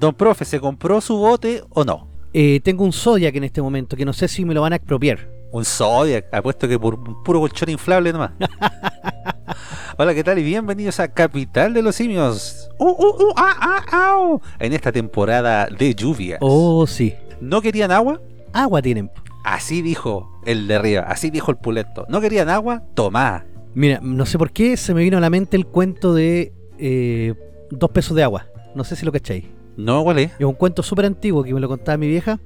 Don Profe, ¿se compró su bote o no? Eh, tengo un Zodiac en este momento que no sé si me lo van a expropiar. Un Zodiac, apuesto que por un puro colchón inflable nomás. Hola, ¿qué tal? Y bienvenidos a Capital de los Simios. Uh, uh, uh, ah, ah, ah. En esta temporada de lluvia. Oh, sí. ¿No querían agua? Agua tienen. Así dijo el de arriba, así dijo el puleto. ¿No querían agua? Tomá. Mira, no sé por qué se me vino a la mente el cuento de eh, dos pesos de agua. No sé si lo cacháis. No, ¿cuál es? Es un cuento súper antiguo que me lo contaba mi vieja,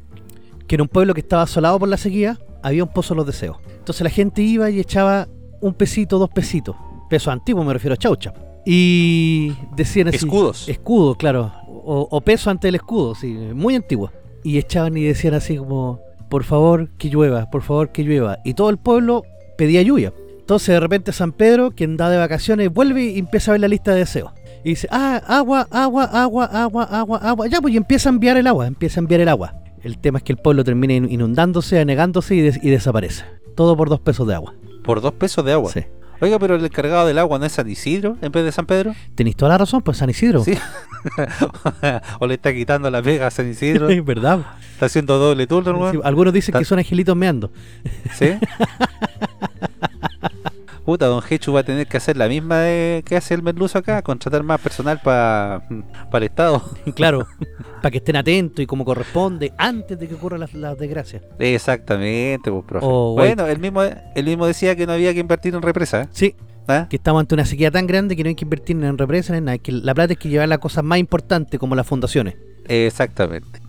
que en un pueblo que estaba asolado por la sequía, había un pozo de los deseos. Entonces la gente iba y echaba un pesito, dos pesitos. Peso antiguo me refiero a chaucha. Y decían así... Escudos. Escudo, claro. O, o peso ante el escudo, sí, muy antiguo. Y echaban y decían así como, por favor que llueva, por favor que llueva. Y todo el pueblo pedía lluvia. Entonces de repente San Pedro, quien da de vacaciones, vuelve y empieza a ver la lista de deseos. Y dice, ah, agua, agua, agua, agua, agua, agua. Ya, pues y empieza a enviar el agua, empieza a enviar el agua. El tema es que el pueblo termina in- inundándose, anegándose y, des- y desaparece. Todo por dos pesos de agua. Por dos pesos de agua. Sí. Oiga, pero el encargado del agua no es San Isidro en vez de San Pedro. Tenéis toda la razón, pues San Isidro. Sí. o le está quitando la pega a San Isidro. Es verdad. Está haciendo doble turno, Sí, algunos dicen que son angelitos meando. ¿Sí? Puta, Don Hechu va a tener que hacer la misma de- que hace el merluzo acá, contratar más personal para el Estado. Claro, para que estén atentos y como corresponde antes de que ocurran las, las desgracias. Exactamente, pues, profe. Oh, bueno, él mismo, él mismo decía que no había que invertir en represa. ¿eh? Sí, ¿Ah? que estamos ante una sequía tan grande que no hay que invertir en represas, en nada. Que la plata hay que llevar las cosas más importantes como las fundaciones. Exactamente.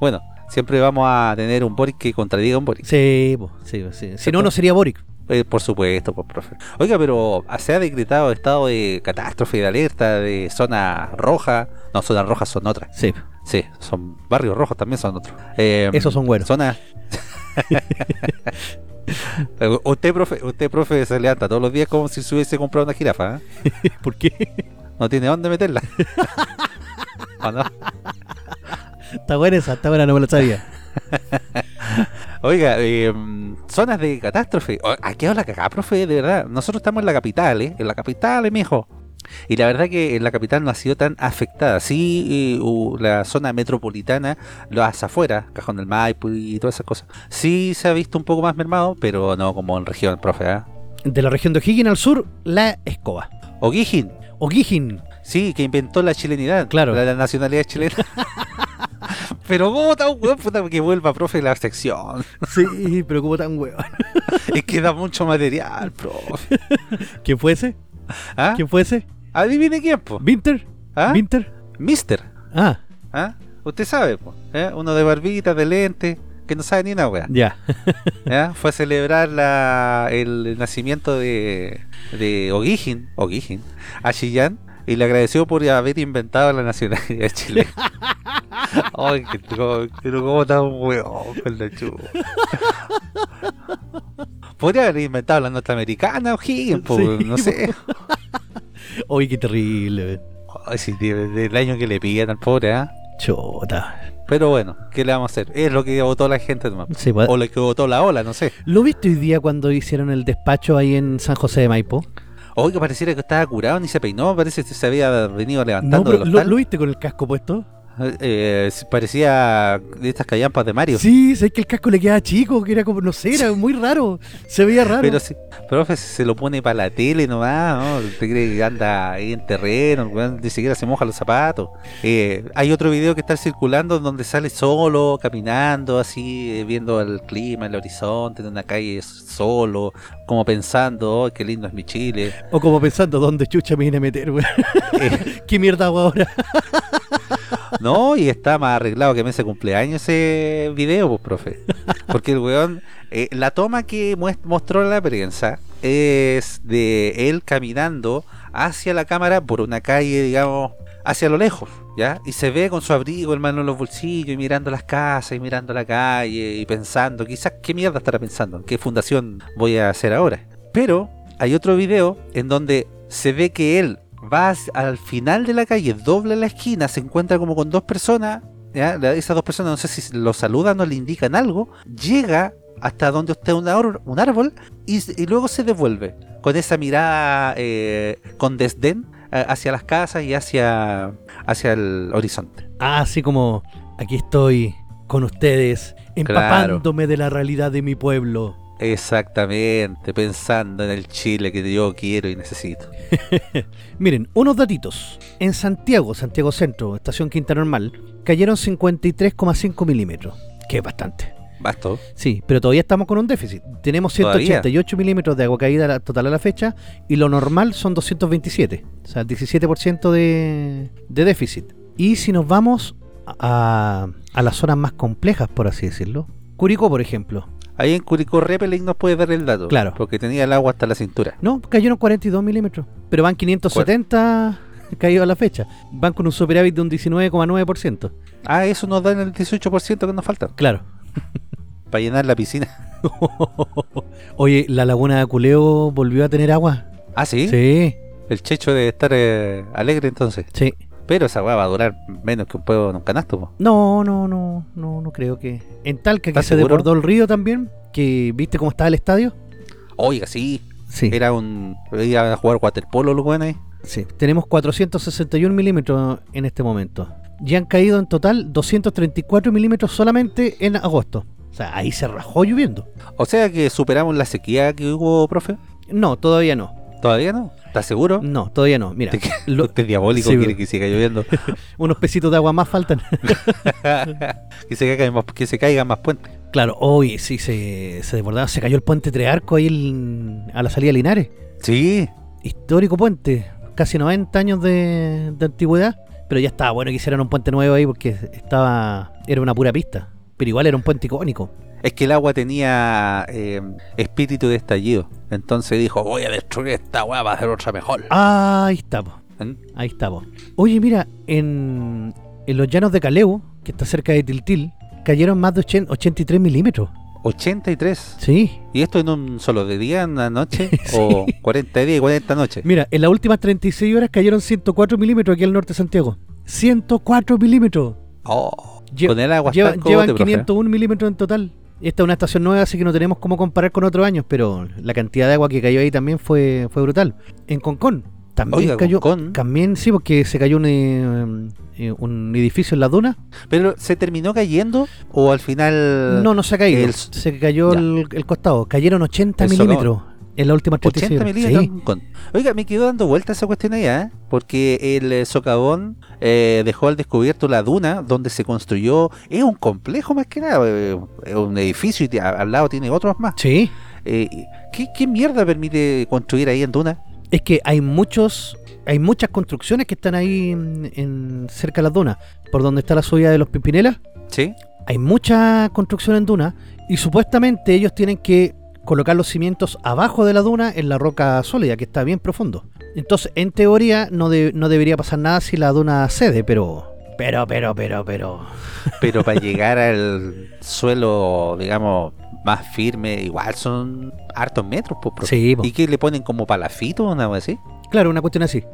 Bueno, siempre vamos a tener un Boric que contradiga a un Boric. Sí, po, sí, sí. Si no, no sería Boric. Eh, por supuesto, pues, profe. Oiga, pero se ha decretado estado de catástrofe, de alerta, de zona roja. No, zonas rojas son otras. Sí, Sí, son barrios rojos también son otros. Eh, Esos son buenos. Zona. Eh, usted, profe, usted, profe, se levanta todos los días como si se hubiese comprado una jirafa. ¿eh? ¿por qué? No tiene dónde meterla. ¿O no? Está buena esa, está buena, no me lo sabía. Oiga, eh, zonas de catástrofe. O- ¿A qué hora cagá, profe? De verdad. Nosotros estamos en la capital, ¿eh? En la capital, eh, mijo. Y la verdad que en la capital no ha sido tan afectada. Sí, eh, u- la zona metropolitana, las afueras, Cajón del Maipo y todas esas cosas. Sí se ha visto un poco más mermado, pero no como en región, profe. ¿ah? De la región de O'Higgins al sur, la escoba. O'Higgins, O'Higgins, sí, que inventó la chilenidad. Claro. La, la nacionalidad chilena. pero cómo un weón, puta, que vuelva, profe, la sección. sí, pero como tan hueón. es que da mucho material, profe. ¿Quién fue ese? ¿Ah? ¿Quién fue ese? Adivine quién, po. ¿Winter? ¿Ah? ¿Winter? Mister. Ah, ¿Ah? Usted sabe, po. ¿eh? Uno de barbita, de lente, que no sabe ni una wea. ya. Fue a celebrar la, el nacimiento de, de O'Higgins, O'Higgins, a Chillán, y le agradeció por haber inventado la nacionalidad chilena. Ay, que pero cómo está un weón con la chupa. Podría haber inventado la norteamericana O'Higgins, po, Sí, no sé. Uy, qué terrible. Ay, sí, tío, del año que le pillan al pobre, ¿ah? Chota. Pero bueno, ¿qué le vamos a hacer? Es lo que votó la gente nomás. Sí, pues. O lo que votó la ola, no sé. ¿Lo viste hoy día cuando hicieron el despacho ahí en San José de Maipo? Oiga, pareciera que estaba curado, ni se peinó, parece que se había venido No, levantando del ¿lo, lo viste con el casco puesto? Eh, se parecía de estas callampas de Mario. Sí, sé que el casco le quedaba chico, que era como, no sé, era muy raro. Se veía raro. Pero sí, profe, se lo pone para la tele nomás, ¿no? ¿Usted cree que anda ahí en terreno? Ni siquiera se moja los zapatos. Eh, hay otro video que está circulando donde sale solo, caminando, así, eh, viendo el clima, el horizonte, en una calle solo, como pensando, oh, qué lindo es mi Chile. O como pensando, ¿dónde chucha me vine a meter, weón? Eh, ¿Qué mierda hago ahora? No, y está más arreglado que mes de cumpleaños ese video, pues, profe. Porque el weón, eh, la toma que mostró la prensa es de él caminando hacia la cámara por una calle, digamos, hacia lo lejos, ¿ya? Y se ve con su abrigo, hermano, en los bolsillos, y mirando las casas, y mirando la calle, y pensando, quizás, ¿qué mierda estará pensando? ¿Qué fundación voy a hacer ahora? Pero hay otro video en donde se ve que él va al final de la calle, dobla la esquina, se encuentra como con dos personas, ¿ya? Esas dos personas no sé si lo saludan o le indican algo, llega hasta donde está un, árbol- un árbol y, y luego se devuelve con esa mirada eh, con desdén eh, hacia las casas y hacia, hacia el horizonte. Ah, así como aquí estoy con ustedes, empapándome de la realidad de mi pueblo. Exactamente, pensando en el Chile que yo quiero y necesito. Miren, unos datitos. En Santiago, Santiago Centro, estación Quinta Normal, cayeron 53,5 milímetros, que es bastante. Basto. Sí, pero todavía estamos con un déficit. Tenemos ¿Todavía? 188 milímetros de agua caída total a la fecha y lo normal son 227. O sea, el 17% de, de déficit. Y si nos vamos a, a las zonas más complejas, por así decirlo. Curicó, por ejemplo. Ahí en Curicó Repelling nos puede dar el dato. Claro. Porque tenía el agua hasta la cintura. No, cayeron 42 milímetros. Pero van 570 caídos a la fecha. Van con un superávit de un 19,9%. Ah, eso nos da el 18% que nos falta. Claro. Para llenar la piscina. Oye, la laguna de Aculeo volvió a tener agua. Ah, sí. Sí, El checho debe estar eh, alegre entonces. sí. Pero esa weá va a durar menos que un pueblo en un canasto. po. No, no, no, no, no creo que. En Talca que ¿Estás se seguro? desbordó el río también, que viste cómo estaba el estadio. Oiga, sí. Sí, Era un. Iba a jugar waterpolo los weones ahí. sí. Tenemos 461 milímetros en este momento. Y han caído en total 234 milímetros solamente en agosto. O sea, ahí se rajó lloviendo. O sea que superamos la sequía que hubo, profe. No, todavía no. ¿Todavía no? ¿Estás seguro? No, todavía no. Mira, ¿De que lo- usted es diabólico Sí, quiere que siga lloviendo. unos pesitos de agua más faltan. que, se caigan más, que se caigan más puentes. claro, hoy sí se, se desbordaba. Se cayó el puente Trearco ahí a la salida de Linares. Sí. histórico puente, casi 90 años de, de antigüedad, pero ya estaba bueno que hicieran un puente nuevo ahí porque estaba era una pura pista, pero igual era un puente icónico. Es que el agua tenía eh, espíritu de estallido. Entonces dijo, voy a destruir esta weá para hacer otra mejor. Ah, ahí estamos, ¿Mm? ahí estamos. Oye, mira, en, en los llanos de Caleu, que está cerca de Tiltil, cayeron más de 80 83 milímetros. 83. Sí. ¿Y esto en un solo de día, en una noche? Sí. ¿O 40 días y 40 noches? Mira, en las últimas 36 horas cayeron 104 milímetros aquí al norte de Santiago. 104 milímetros. Oh, Lle- con el agua Lleva- llevan cogote, profe. 501 milímetros en total. Esta es una estación nueva, así que no tenemos cómo comparar con otros años, pero la cantidad de agua que cayó ahí también fue, fue brutal. En Concón también Oiga, cayó. Concón. También sí, porque se cayó un, eh, eh, un edificio en la duna. ¿Pero se terminó cayendo o al final no, no se ha caído. el- se cayó el, el costado. Cayeron 80 El milímetros en la última 36 80 horas. milímetros? Sí. Con- Oiga, me quedó dando vuelta esa cuestión allá, ¿eh? porque el eh, socavón eh, dejó al descubierto la duna donde se construyó, es un complejo más que nada, eh, es un edificio y al lado tiene otros más. Sí. ¿qué, qué mierda permite construir ahí en duna? Es que hay muchos, hay muchas construcciones que están ahí en, en- cerca de las dunas, por donde está la subida de los Pimpinelas. ¿Sí? hay mucha construcción en duna y supuestamente ellos tienen que colocar los cimientos abajo de la duna en la roca sólida, que está bien profundo. Entonces, en teoría, no, de- no debería pasar nada si la duna cede, pero... Pero, pero, pero, pero... Pero para llegar al suelo, digamos, más firme, igual son hartos metros, pues, profe. Sí. ¿Y qué le ponen como palafito o nada así? claro, una cuestión así.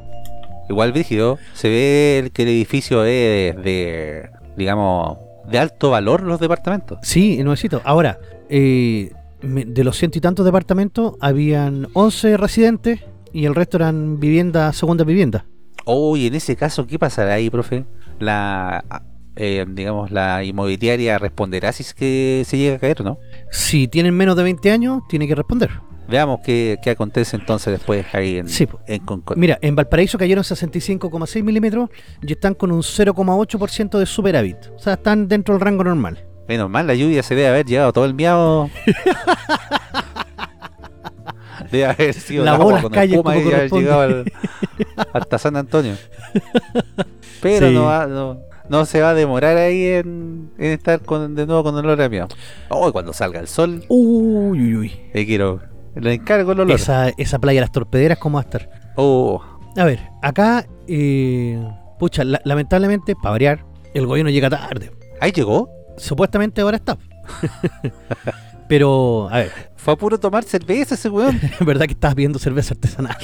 Igual brígido, se ve que el edificio es de, digamos, de alto valor los departamentos. Sí, nuevecito. Ahora, eh, de los ciento y tantos departamentos, habían 11 residentes y el resto eran viviendas, segundas viviendas. Oh, y en ese caso, ¿qué pasará ahí, profe? La, eh, digamos, la inmobiliaria responderá si es que se llega a caer, ¿no? Si tienen menos de 20 años, tiene que responder. Veamos qué, qué acontece entonces después ahí en, Sí, en Concord. Mira, en Valparaíso cayeron 65,6 milímetros y están con un 0,8% de superávit. O sea, están dentro del rango normal. Menos mal, la lluvia se debe haber llevado todo el miado. debe haber sido el agua las con calles espuma y haber llegado al- hasta San Antonio. Pero Sí. no, va- no, no se va a demorar ahí en, en estar con, de nuevo con olor a miado. Oh, cuando salga el sol, Uy, uy, uy. quiero. Le encargo el olor. Esa, esa playa de las torpederas, ¿cómo va a estar? Oh, A ver, acá, eh, pucha, la- lamentablemente, para variar, el gobierno llega tarde. ahí llegó. Supuestamente ahora está. Pero, a ver, Fue a puro tomar cerveza ese weón. es verdad que estabas viendo cerveza artesanal.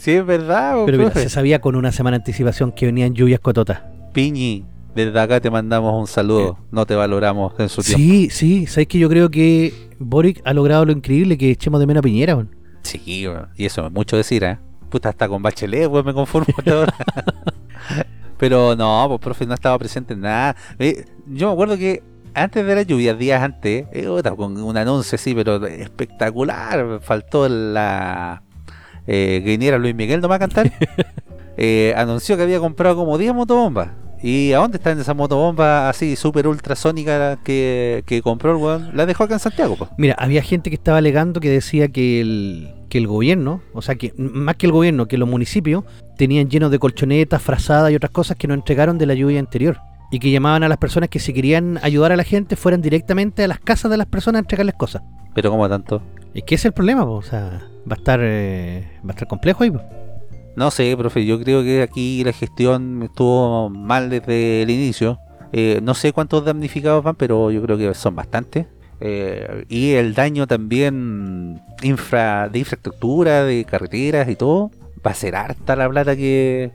sí, es verdad, Pero mira, se sabía con una semana de anticipación que venían lluvias cototas. Piñi, desde acá te mandamos un saludo. No te valoramos en su tiempo. Sí, sí, sabes que yo creo que Boric ha logrado lo increíble que echemos de menos a Piñera. weón. Sí, weón, y eso es mucho decir, ¿eh? puta, hasta con Bachelet, pues me conformo hasta ahora. Pero no, pues profe, no estaba presente en nada. Eh, yo me acuerdo que antes de la lluvia, días antes, eh, con un anuncio así, pero espectacular, faltó la eh, que Luis Miguel no va a cantar. eh, anunció que había comprado como 10 motobombas. ¿Y a dónde están esas motobombas así super ultrasónicas que, que compró el weón? Las dejó acá en Santiago. pues. Mira, había gente que estaba alegando que decía que el, que el gobierno, o sea, que más que el gobierno, que los municipios tenían llenos de colchonetas, frazadas y otras cosas que no entregaron de la lluvia anterior. Y que llamaban a las personas que si querían ayudar a la gente fueran directamente a las casas de las personas a entregarles cosas. Pero ¿cómo tanto? Es que ese es el problema, po, o sea, va a estar eh, va a estar complejo ahí. po. No sé, profe, yo creo que aquí la gestión estuvo mal desde el inicio. Eh, no sé cuántos damnificados van, pero yo creo que son bastantes. Eh, y el daño también infra, de infraestructura, de carreteras y todo, va a ser harta la plata que,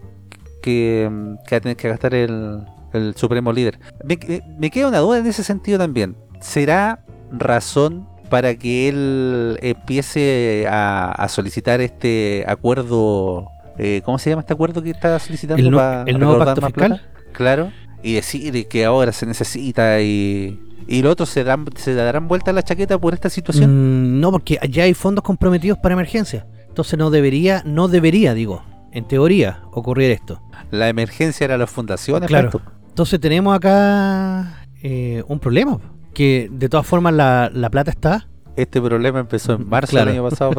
que, que va a tener que gastar el, el supremo líder. Me, me- me queda una duda en ese sentido también. ¿Será razón para que él empiece a, a solicitar este acuerdo? eh, ¿Cómo se llama este acuerdo que está solicitando? El, nuevo pacto fiscal. plata? Claro. Y decir que ahora se necesita y, y los otros se, dan, se darán vuelta a la chaqueta por esta situación. Mm, no, porque ya hay fondos comprometidos para emergencia. Entonces no debería, no debería, digo, en teoría, ocurrir esto. La emergencia era las fundaciones. Claro. Entonces tenemos acá eh, un problema. Que de todas formas la, la plata está. Este problema empezó en marzo Claro. del año pasado.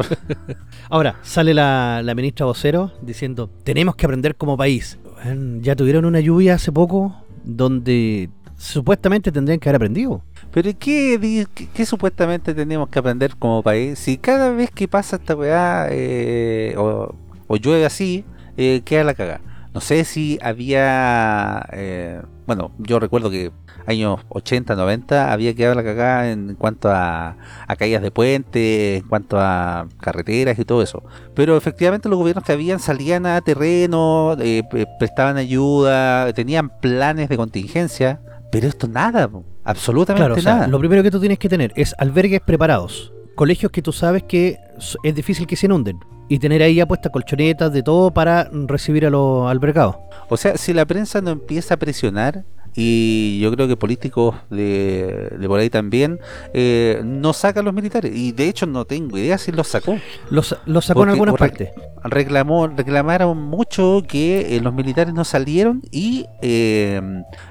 Ahora, sale la, la ministra vocero diciendo, tenemos que aprender como país. Bueno, ya tuvieron una lluvia hace poco donde supuestamente tendrían que haber aprendido. Pero ¿y ¿qué, qué, qué supuestamente tenemos que aprender como país? Si cada vez que pasa esta weá eh, o, o llueve así, eh, queda la caga. No sé si había... eh, bueno, yo recuerdo que años 80, 90 había quedado la cagada en cuanto a, a caídas de puentes, en cuanto a carreteras y todo eso. Pero efectivamente los gobiernos que habían salían a terreno, eh, pre- prestaban ayuda, tenían planes de contingencia. Pero esto nada, absolutamente Claro, o sea, nada. lo primero que tú tienes que tener es albergues preparados, colegios que tú sabes que es difícil que se inunden y tener ahí apuestas colchonetas de todo para recibir a los albergados. O sea, si la prensa no empieza a presionar, y yo creo que políticos de, de por ahí también, eh, no sacan los militares. Y de hecho no tengo idea si los sacó. Los, los sacó en algunas partes. Reclamó, reclamaron mucho que eh, los militares no salieron y eh,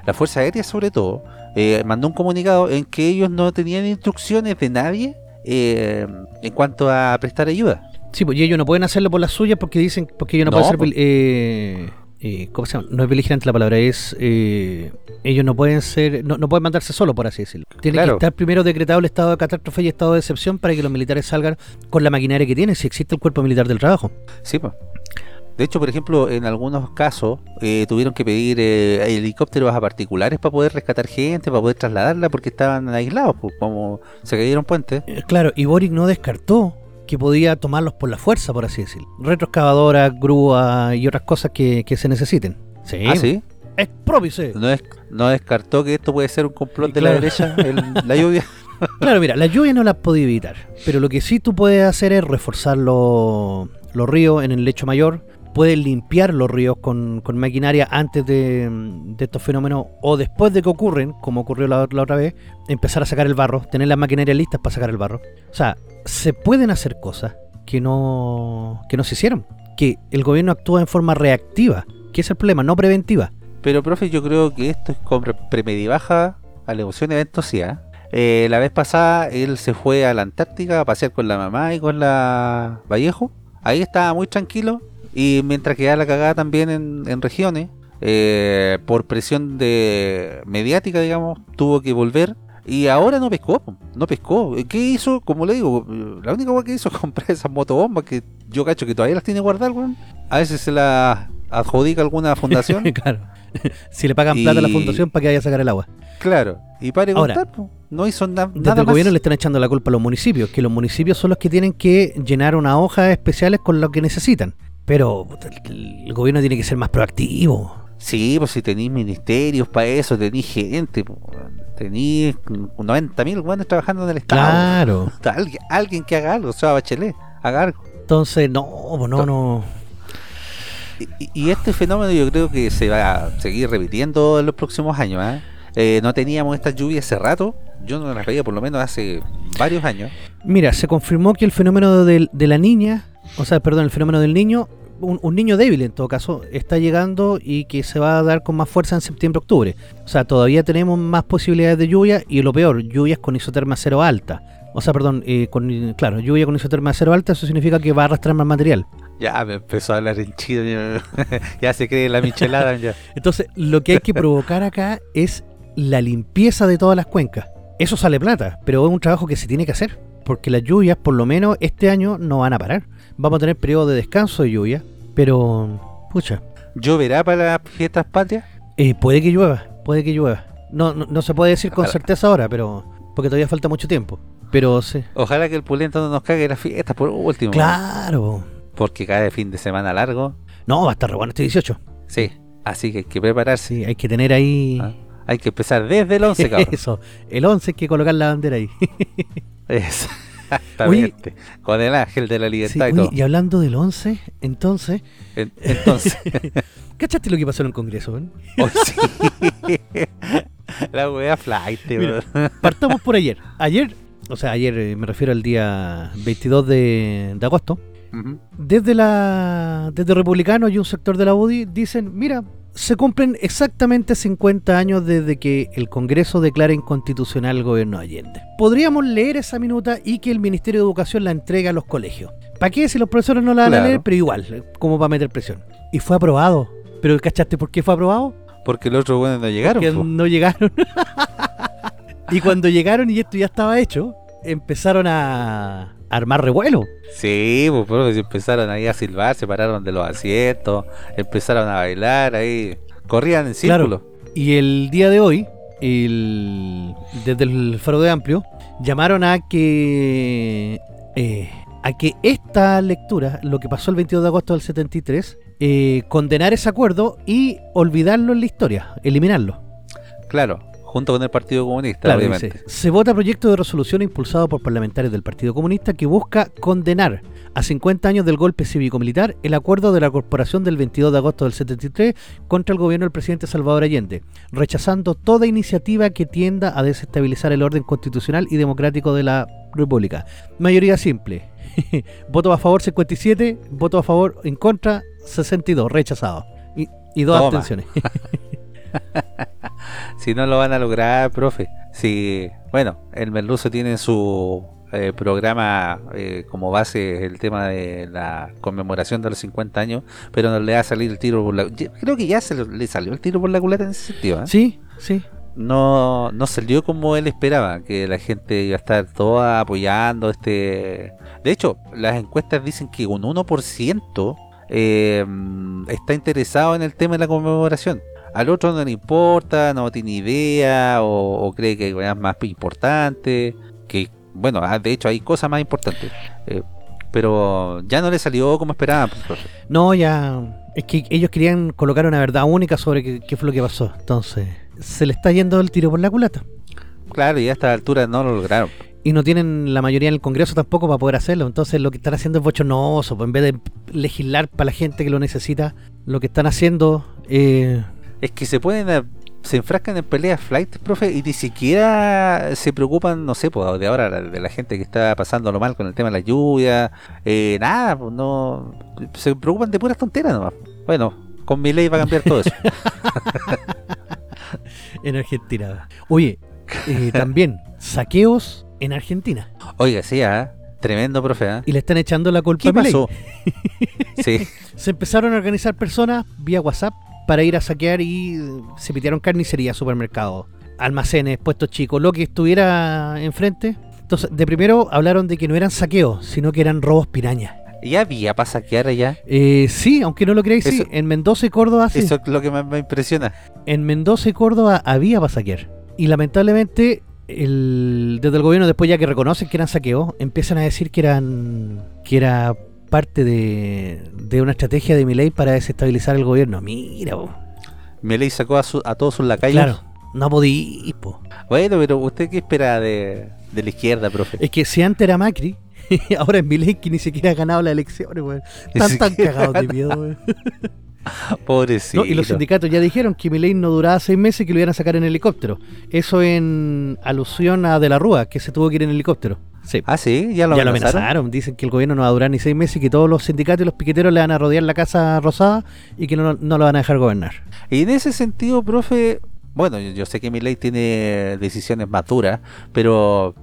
la Fuerza Aérea sobre todo eh, mandó un comunicado en que ellos no tenían instrucciones de nadie eh, en cuanto a prestar ayuda. Sí, pues y ellos no pueden hacerlo por las suyas porque dicen, porque ellos no, No, pueden ser... pues. Eh, eh, ¿Cómo se llama? No es beligerante la palabra, es... eh, ellos no pueden ser... No, no pueden mandarse solo, por así decirlo. Tiene Claro. que estar primero decretado el estado de catástrofe y estado de excepción para que los militares salgan con la maquinaria que tienen, si existe el cuerpo militar del trabajo. Sí, pues. De hecho, por ejemplo, en algunos casos eh, tuvieron que pedir eh, helicópteros a particulares para poder rescatar gente, para poder trasladarla, porque estaban aislados, pues, como se cayeron puentes. Eh, Claro, y Boric no descartó que podía tomarlos por la fuerza, por así decirlo. Retroexcavadoras, grúas y otras cosas que, que se necesiten. Sí. Ah, sí. Exprópice. No, es, no descartó que esto puede ser un complot de la derecha, el- la lluvia. Claro, mira, la lluvia no la podía evitar, pero lo que sí tú puedes hacer es reforzar lo- los ríos en el lecho mayor, puedes limpiar los ríos con, con maquinaria antes de, de estos fenómenos o después de que ocurren, como ocurrió la, la otra vez, empezar a sacar el barro, tener las maquinarias listas para sacar el barro. O sea, se pueden hacer cosas que no, que no se hicieron, que el gobierno actúa en forma reactiva, que es el problema, no preventiva. Pero, profe, yo creo que esto es con pre- premedibaja alegación eventos, sí, ¿ah? Eh, la vez pasada él se fue a la Antártica a pasear con la mamá y con la Vallejo. Ahí estaba muy tranquilo. Y mientras quedaba la cagada también en, en regiones, eh, por presión de mediática, digamos, tuvo que volver. Y ahora no pescó, no pescó. ¿Qué hizo? Como le digo, la única cosa que hizo es comprar esas motobombas que yo cacho que todavía las tiene guardadas, weón. A veces se las adjudica alguna fundación. claro. si le pagan plata a la fundación para que vaya a sacar el agua. Claro, y pare de Ahora, contar, no hizo na- Desde nada el más. gobierno le están echando la culpa a los municipios, que los municipios son los que tienen que llenar unas hojas especiales con lo que necesitan. Pero el, gobierno tiene que ser más proactivo. Sí, pues si tenéis ministerios para eso, tenéis gente, tenéis 90 mil guanes trabajando en el Estado. Claro. Alguien, alguien que haga algo, o sea, Bachelet, haga algo. Entonces, no, pues no, no. Y, y este fenómeno yo creo que se va a seguir repitiendo en los próximos años. ¿ah? Eh, no teníamos estas lluvias hace rato. Yo no las veía por lo menos hace varios años. Mira, se confirmó que el fenómeno del- de, la niña, o sea, perdón, el fenómeno del niño, un, un niño débil en todo caso, está llegando y que se va a dar con más fuerza en septiembre-octubre. O sea, todavía tenemos más posibilidades de lluvia y lo peor, lluvias con isoterma cero alta. O sea, perdón, eh, con, claro, lluvia con isoterma cero alta, eso significa que va a arrastrar más material. Ya me empezó a hablar en chido. ya- ya se cree la michelada. ya. Entonces, lo que hay que provocar acá es la limpieza de todas las cuencas. Eso sale plata, pero es un trabajo que se tiene que hacer. Porque las lluvias, por lo menos este año, no van a parar. Vamos a tener periodo de descanso de lluvia, pero, pucha, ¿Lloverá para las fiestas patrias? eh, puede que llueva, puede que llueva. No, no, no se puede decir con Ojalá. certeza ahora, pero porque todavía falta mucho tiempo. Pero sí. Ojalá que el pulento no nos cague las fiestas por último. Claro. Porque cae fin de semana largo. No, va a estar re bueno este 18. Sí. Así que hay que prepararse. Sí, hay que tener ahí... Ah, Hay que empezar desde el 11, cabrón. Eso, el 11 hay que colocar la bandera ahí. Exactamente. Con el ángel de la Sí, libertad y oye, todo. y hablando del 11, entonces, En- Entonces, ¿cachaste lo que pasó en el Congreso? weón? oh, sí. la wea flight, Mira. Partamos por ayer. Ayer, o sea, ayer eh, me refiero al día 22 de, de agosto. Desde la desde republicanos y un sector de la UDI dicen, mira, se cumplen exactamente 50 años desde que el Congreso declara inconstitucional el gobierno de Allende. Podríamos leer esa minuta y que el Ministerio de Educación la entregue a los colegios. ¿Para qué si los profesores no la van a leer? Pero igual, eh, como para meter presión. Y fue aprobado. ¿Pero cachaste por qué fue aprobado? Porque los otros buenos no llegaron. que po. no llegaron. y cuando llegaron y esto ya estaba hecho, empezaron a armar revuelo. Sí, pues empezaron ahí a silbar, se pararon de los asientos, empezaron a bailar ahí, corrían en Claro. círculo. Y el día de hoy, el, desde el Faro de Amplio, llamaron a que eh, a que esta lectura, lo que pasó el 22 de agosto del 73, eh, condenar ese acuerdo y olvidarlo en la historia, eliminarlo. Claro, junto con el Partido Comunista, Claro, obviamente. dice, se vota proyecto de resolución impulsado por parlamentarios del Partido Comunista que busca condenar a 50 años del golpe cívico-militar el acuerdo de la corporación del 22 de agosto del 73 contra el gobierno del presidente Salvador Allende, rechazando toda iniciativa que tienda a desestabilizar el orden constitucional y democrático de la República. Mayoría simple. voto a favor 57, voto a favor en contra 62, rechazado. Y, y dos Toma. abstenciones. Si no lo van a lograr, profe. Si, bueno, el Merluzo tiene su eh, programa eh, como base el tema de la conmemoración de los 50 años, pero no le va a salir el tiro por la... yo Creo que ya se le- salió el tiro por la culata en ese sentido. ¿eh? sí, sí. no, no salió como él esperaba, que la gente iba a estar toda apoyando este... De hecho, las encuestas dicen que un 1% eh, está interesado en el tema de la conmemoración. Al otro no le importa, no tiene idea o, o cree que cosas más importantes, que bueno, ah, de hecho hay cosas más importantes. eh, pero ya no le salió como esperaban. pues. No, ya. Es que ellos querían colocar una verdad única sobre qué, qué fue lo que pasó. Entonces, se le está yendo el tiro por la culata. Claro, y a esta altura no lo lograron. Y no tienen la mayoría en el Congreso tampoco para poder hacerlo. Entonces, lo que están haciendo es bochornoso. Pues, en vez de legislar para la gente que lo necesita, lo que están haciendo. Eh, Es que se pueden a- se enfrascan en peleas flight, profe, y ni siquiera se preocupan, no sé, pues, de ahora de la gente que está pasándolo mal con el tema de la lluvia, eh, nada, pues no, se preocupan de puras tonteras nomás. Bueno, con mi ley va a cambiar todo eso. en Argentina. Oye, eh, también saqueos en Argentina. Oiga, sí, ah, tremendo, profe, ¿ah? Y le están echando la culpa ¿Qué pasó? Sí, Se empezaron a organizar personas vía WhatsApp para ir a saquear y se pitearon carnicerías, supermercados, almacenes, puestos chicos, lo que estuviera enfrente. Entonces, de primero hablaron de que no eran saqueos, sino que eran robos pirañas. ya había para saquear allá. Eh, sí, aunque no lo creáis, sí. En Mendoza y Córdoba, sí. Eso es lo que más me impresiona. En Mendoza y Córdoba había para saquear. Y lamentablemente, el, desde el gobierno, después ya que reconocen que eran saqueos, empiezan a decir que eran que era parte de, de una estrategia de Milei para desestabilizar el gobierno. Mira, po. Mi ley sacó a, su- a todos sus lacayos. claro, no podí, po. Bueno, pero ¿usted qué espera de, de la izquierda, profe? Es que si antes era Macri, ahora es Milei que ni siquiera ha ganado las elecciones, weón. Están tan cagados de miedo, weón. Pobrecito. No, y los sindicatos ya dijeron que Milei no duraba seis meses y que lo iban a sacar en helicóptero. Eso en alusión a De la Rúa, que se tuvo que ir en helicóptero. Sí. Ah, sí, ya lo ya lo amenazaron. amenazaron. Dicen que el gobierno no va a durar ni seis meses y que todos los sindicatos y los piqueteros le van a rodear la Casa Rosada y que no, no lo van a dejar gobernar. Y en ese sentido, profe, bueno, yo, yo sé que mi ley tiene decisiones más duras, pero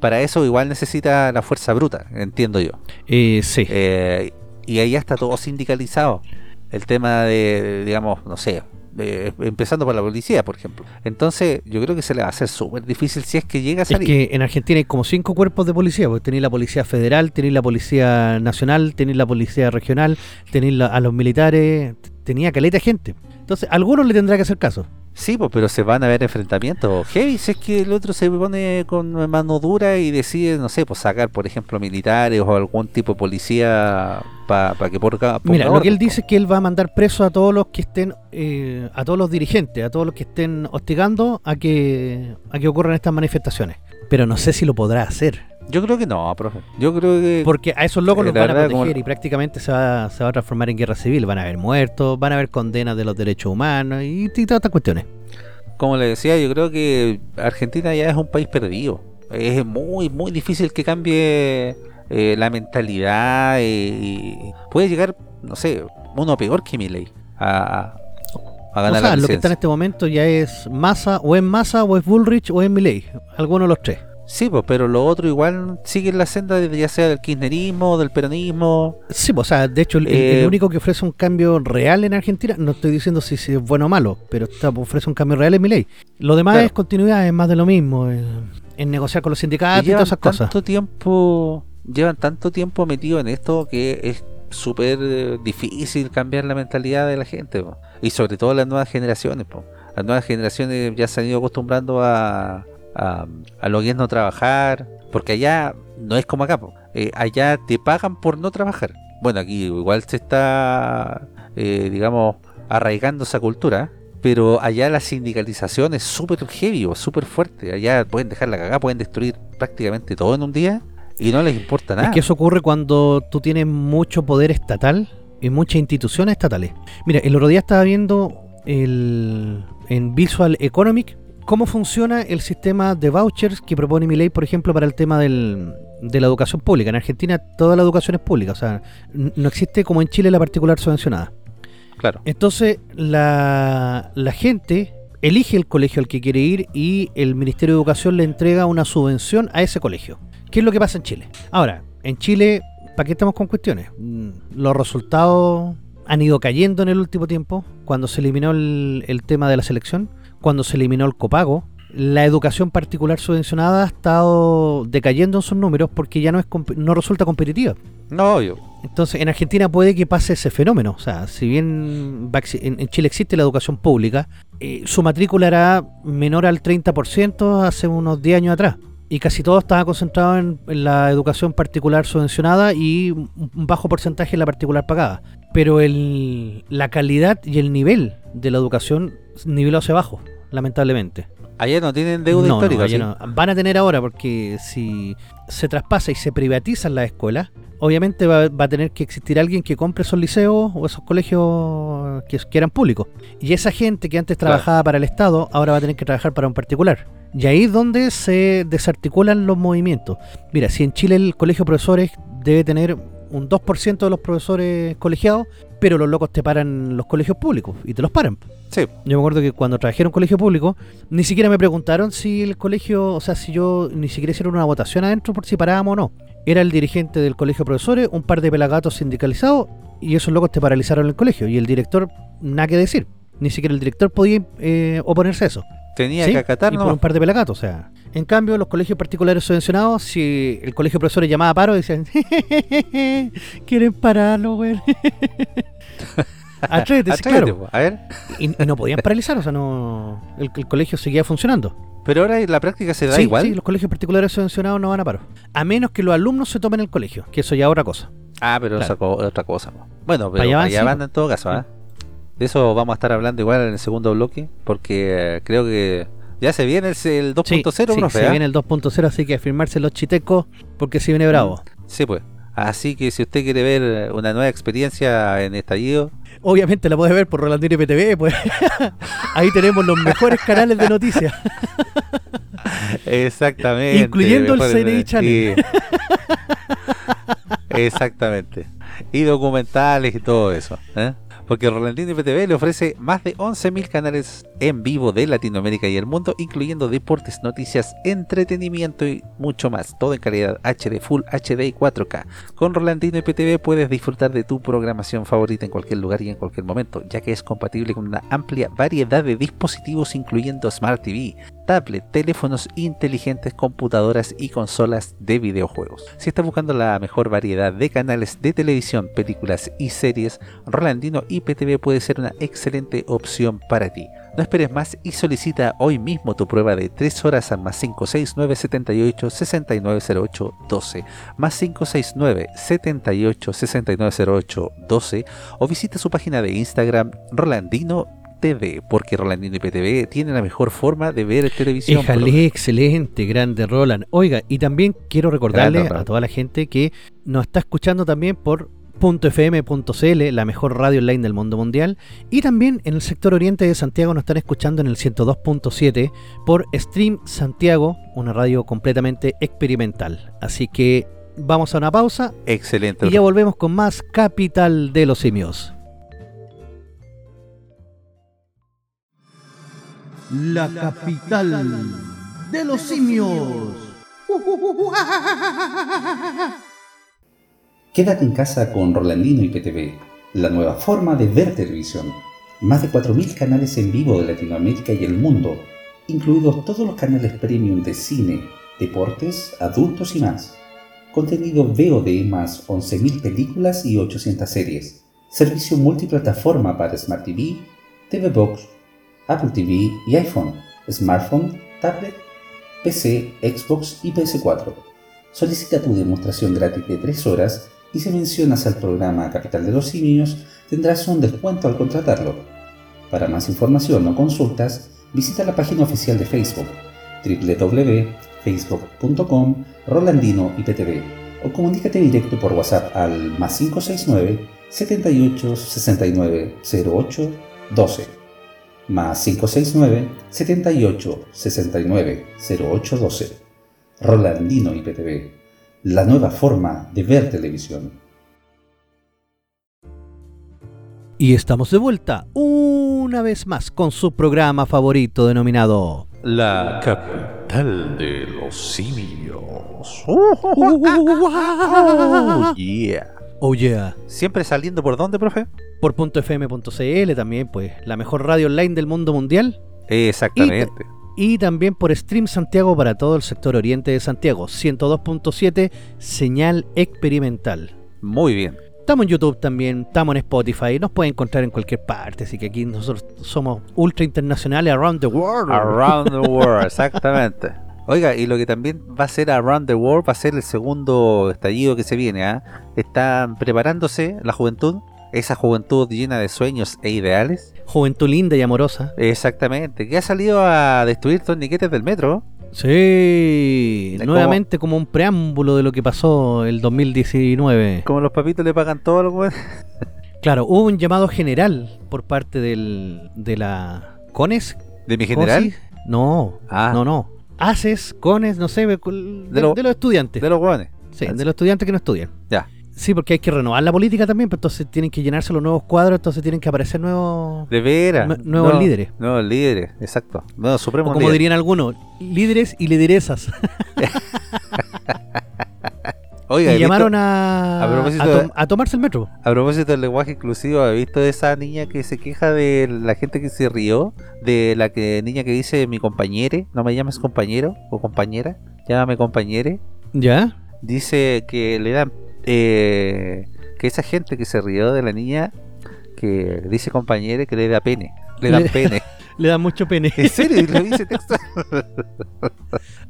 para eso igual necesita la fuerza bruta, entiendo yo. Eh, sí. Eh, y ahí ya está todo sindicalizado. El tema de, digamos, no sé, de- empezando por la policía, por ejemplo. Entonces, yo creo que se le va a hacer súper difícil si es que llega a Es salir. que en Argentina hay como cinco cuerpos de policía, porque tenéis la policía federal, tenéis la policía nacional, tenéis la policía regional, tenéis la- a los militares, tenía caleta de gente. Entonces, a algunos le tendrá que hacer caso. Sí, pues, pero se van a ver enfrentamientos heavy si es que el otro se pone con mano dura y decide, no sé, pues sacar, por ejemplo, militares o algún tipo de policía para que porga, ponga Mira, lo que él dice es que él va a mandar preso a todos los que estén, eh, a todos los dirigentes, a todos los que estén hostigando a que, a que ocurran estas manifestaciones. Pero no sé si lo podrá hacer. Yo creo que no, profe. Yo creo que... Porque a esos locos Eh, los van a proteger como- y prácticamente se va, se va a transformar en guerra civil. Van a haber muertos, van a haber condenas de los derechos humanos y, y todas estas cuestiones. como le decía, yo creo que Argentina ya es un país perdido. Es muy, muy difícil que cambie eh, la mentalidad eh, y puede llegar, no sé, uno peor que Milei a, a O ganar sea, la lo que está en este momento ya es Massa, o es Massa, o es Bullrich, o es Milley. Alguno de los tres. Sí, pues, pero lo otro igual sigue la senda de, ya sea del kirchnerismo, del peronismo. Sí, pues, o sea, de hecho, el, Eh, el único que ofrece un cambio real en Argentina, no estoy diciendo si, si es bueno o malo, pero está, ofrece un cambio real es Milley. Lo demás Claro. es continuidad, es más de lo mismo. En negociar con los sindicatos y, todas esas cosas. tanto tiempo, llevan tanto tiempo metido en esto que es súper eh, difícil cambiar la mentalidad de la gente, po. y sobre todo las nuevas generaciones. po. Las nuevas generaciones ya se han ido acostumbrando a, a, a lo que es no trabajar, porque allá no es como acá. Eh, allá te pagan por no trabajar. Bueno, aquí igual se está, eh, digamos, arraigando esa cultura, pero allá la sindicalización es súper heavy, o súper fuerte. Allá pueden dejar la cagada, pueden destruir prácticamente todo en un día y no les importa nada. Es que eso ocurre cuando tú tienes mucho poder estatal y muchas instituciones estatales. Mira, el otro día estaba viendo el, en Visual Economic cómo funciona el sistema de vouchers que propone mi ley, por ejemplo, para el tema del, de la educación pública. En Argentina toda la educación es pública, o sea, no existe como en Chile la particular subvencionada. Claro. Entonces, la, la gente elige el colegio al que quiere ir y el Ministerio de Educación le entrega una subvención a ese colegio. ¿Qué es lo que pasa en Chile? Ahora, en Chile, ¿para qué estamos con cuestiones? Mm, Los resultados han ido cayendo en el último tiempo, cuando se eliminó el, el tema de la selección, cuando se eliminó el copago. La educación particular subvencionada ha estado decayendo en sus números porque ya no, es comp- no resulta competitiva. No, obvio. Entonces, en Argentina puede que pase ese fenómeno. O sea, si bien en, Chile existe la educación pública, eh, su matrícula era menor al 30% hace unos 10 años atrás. Y casi todo estaba concentrado en, en la educación particular subvencionada y un bajo porcentaje en la particular pagada. Pero el, la calidad y el nivel de la educación niveló hacia abajo, lamentablemente. Allá no tienen deuda No, histórica, allá ¿sí? no. Van a tener ahora porque si se traspasa y se privatizan las escuelas, obviamente va, va a tener que existir alguien que compre esos liceos o esos colegios que, que eran públicos. Y esa gente que antes Claro. trabajaba para el Estado, ahora va a tener que trabajar para un particular. Y ahí es donde se desarticulan los movimientos. Mira, si en Chile el colegio de profesores debe tener un 2% de los profesores colegiados, pero los locos te paran los colegios públicos y te los paran. Sí. Yo me acuerdo que cuando trabajé en un colegio público, ni siquiera me preguntaron si el colegio, o sea, si yo ni siquiera hicieron una votación adentro por si parábamos o no. Era el dirigente del colegio de profesores, un par de pelagatos sindicalizados, y esos locos te paralizaron el colegio. Y el director, nada que decir. Ni siquiera el director podía eh, oponerse a eso. Tenía ¿Sí? que acatar, y ¿no? por un par de pelagatos, o sea. En cambio, los colegios particulares subvencionados, si el colegio de profesores llamaba a paro, decían, quieren pararlo, güey. Atrévete, Atrévete, claro. po. A ver. Y, y no podían paralizar, o sea, no el, el colegio seguía funcionando. Pero ahora la práctica se da sí, igual. sí, los colegios particulares subvencionados no van a paro. A menos que los alumnos se tomen el colegio, que eso ya es otra cosa. Ah, pero Claro. co- otra cosa. po. Bueno, pero Allá allá van, van, sí, en todo caso, ¿ah? De eso vamos a estar hablando igual en el segundo bloque, porque eh, creo que ya se viene el, el 2.0, Sí, sí, se viene el 2.0, así que firmarse los chitecos, porque se viene bravo. Sí, pues. Así que si usted quiere ver una nueva experiencia en estallido, Obviamente la puede ver por Rolandino IPTV, pues ahí tenemos los mejores canales de noticias. exactamente. Incluyendo el CNI Channel. sí. Exactamente. Y documentales y todo eso. ¿eh? Porque Rolandino IPTV le ofrece más de 11.000 canales en vivo de Latinoamérica y el mundo, incluyendo deportes, noticias, entretenimiento y mucho más. Todo en calidad HD, Full HD y 4K. Con Rolandino IPTV puedes disfrutar de tu programación favorita en cualquier lugar y en cualquier momento, ya que es compatible con una amplia variedad de dispositivos, incluyendo Smart TV, tablet, teléfonos inteligentes, computadoras y consolas de videojuegos. Si estás buscando la mejor variedad de canales de televisión, películas y series, Rolandino IPTV puede ser una excelente opción para ti. No esperes más y solicita hoy mismo tu prueba de 3 horas al más 569 78 6908 12 más 569 78 6908 12 o visita su página de Instagram Rolandino TV porque Rolandino IPTV tiene la mejor forma de ver televisión. Éjale, excelente, grande Roland. Oiga, y también quiero recordarle Grande, a toda la gente que nos está escuchando también por .fm.cl, la mejor radio online del mundo mundial, y también en el sector oriente de Santiago nos están escuchando en el 102.7 por Stream Santiago, una radio completamente experimental. Así que vamos a una pausa Excelente. y ya volvemos con más Capital de los Simios. La capital de los simios. Quédate en casa con Rolandino IPTV, la nueva forma de ver televisión. Más de 4.000 canales en vivo de Latinoamérica y el mundo, incluidos todos los canales premium de cine, deportes, adultos y más. Contenido VOD más 11.000 películas y 800 series. Servicio multiplataforma para Smart TV, TV Box, Apple TV y iPhone, smartphone, tablet, PC, Xbox y PS4. Solicita tu demostración gratis de 3 horas y si mencionas al programa Capital de los Simios tendrás un descuento al contratarlo. Para más información o consultas, visita la página oficial de Facebook www.facebook.com Rolandino IPTV o comunícate directo por WhatsApp al más 569 78 69 08 12 más 569 78 69 08 12 Rolandino IPTV, la nueva forma de ver televisión. Y estamos de vuelta una vez más con su programa favorito denominado La capital de los simios. Oh, yeah. Oh yeah. Siempre saliendo por dónde, profe? Por .fm.cl también, pues, la mejor radio online del mundo mundial. Exactamente. Y también por Stream Santiago para todo el sector oriente de Santiago. 102.7, señal experimental. Muy bien. Estamos en YouTube también, estamos en Spotify, nos pueden encontrar en cualquier parte, así que aquí nosotros somos ultra internacionales around the world. Around the world, exactamente. Oiga, y lo que también va a ser Around the World va a ser el segundo estallido que se viene. ¿ah? Están preparándose la juventud, esa juventud llena de sueños e ideales. Juventud linda y amorosa. Exactamente, que ha salido a destruir torniquetes del metro. Sí, nuevamente como un preámbulo de lo que pasó el 2019. Como los papitos le pagan todo lo que Claro, hubo un llamado general por parte del, de la CONES. ¿De mi general? No, Ah. no, no. ACES, CONES, no sé, de, de lo- los estudiantes. De los hueones. sí, de los estudiantes que no estudian. Ya. Sí, porque hay que renovar la política también, pues entonces tienen que llenarse los nuevos cuadros, entonces tienen que aparecer nuevos... De veras. Nue- nuevos No, líderes. Nuevos líderes, exacto. Nuevos O supremos como líderes. dirían algunos, líderes y lideresas. Oiga, y ¿he llamaron visto- a, a de- tomarse el metro. a propósito del lenguaje inclusivo, ¿ha visto esa niña que se queja de la gente que se rió? De la que niña que dice mi compañere, no me llames compañero o compañera, llámame compañere. ¿Ya? Dice que le dan eh, que esa gente que se rió de la niña que dice compañere que le da pene, le dan Le- pene. Le da mucho pene. ¿En serio? ¿Y lo dice texto?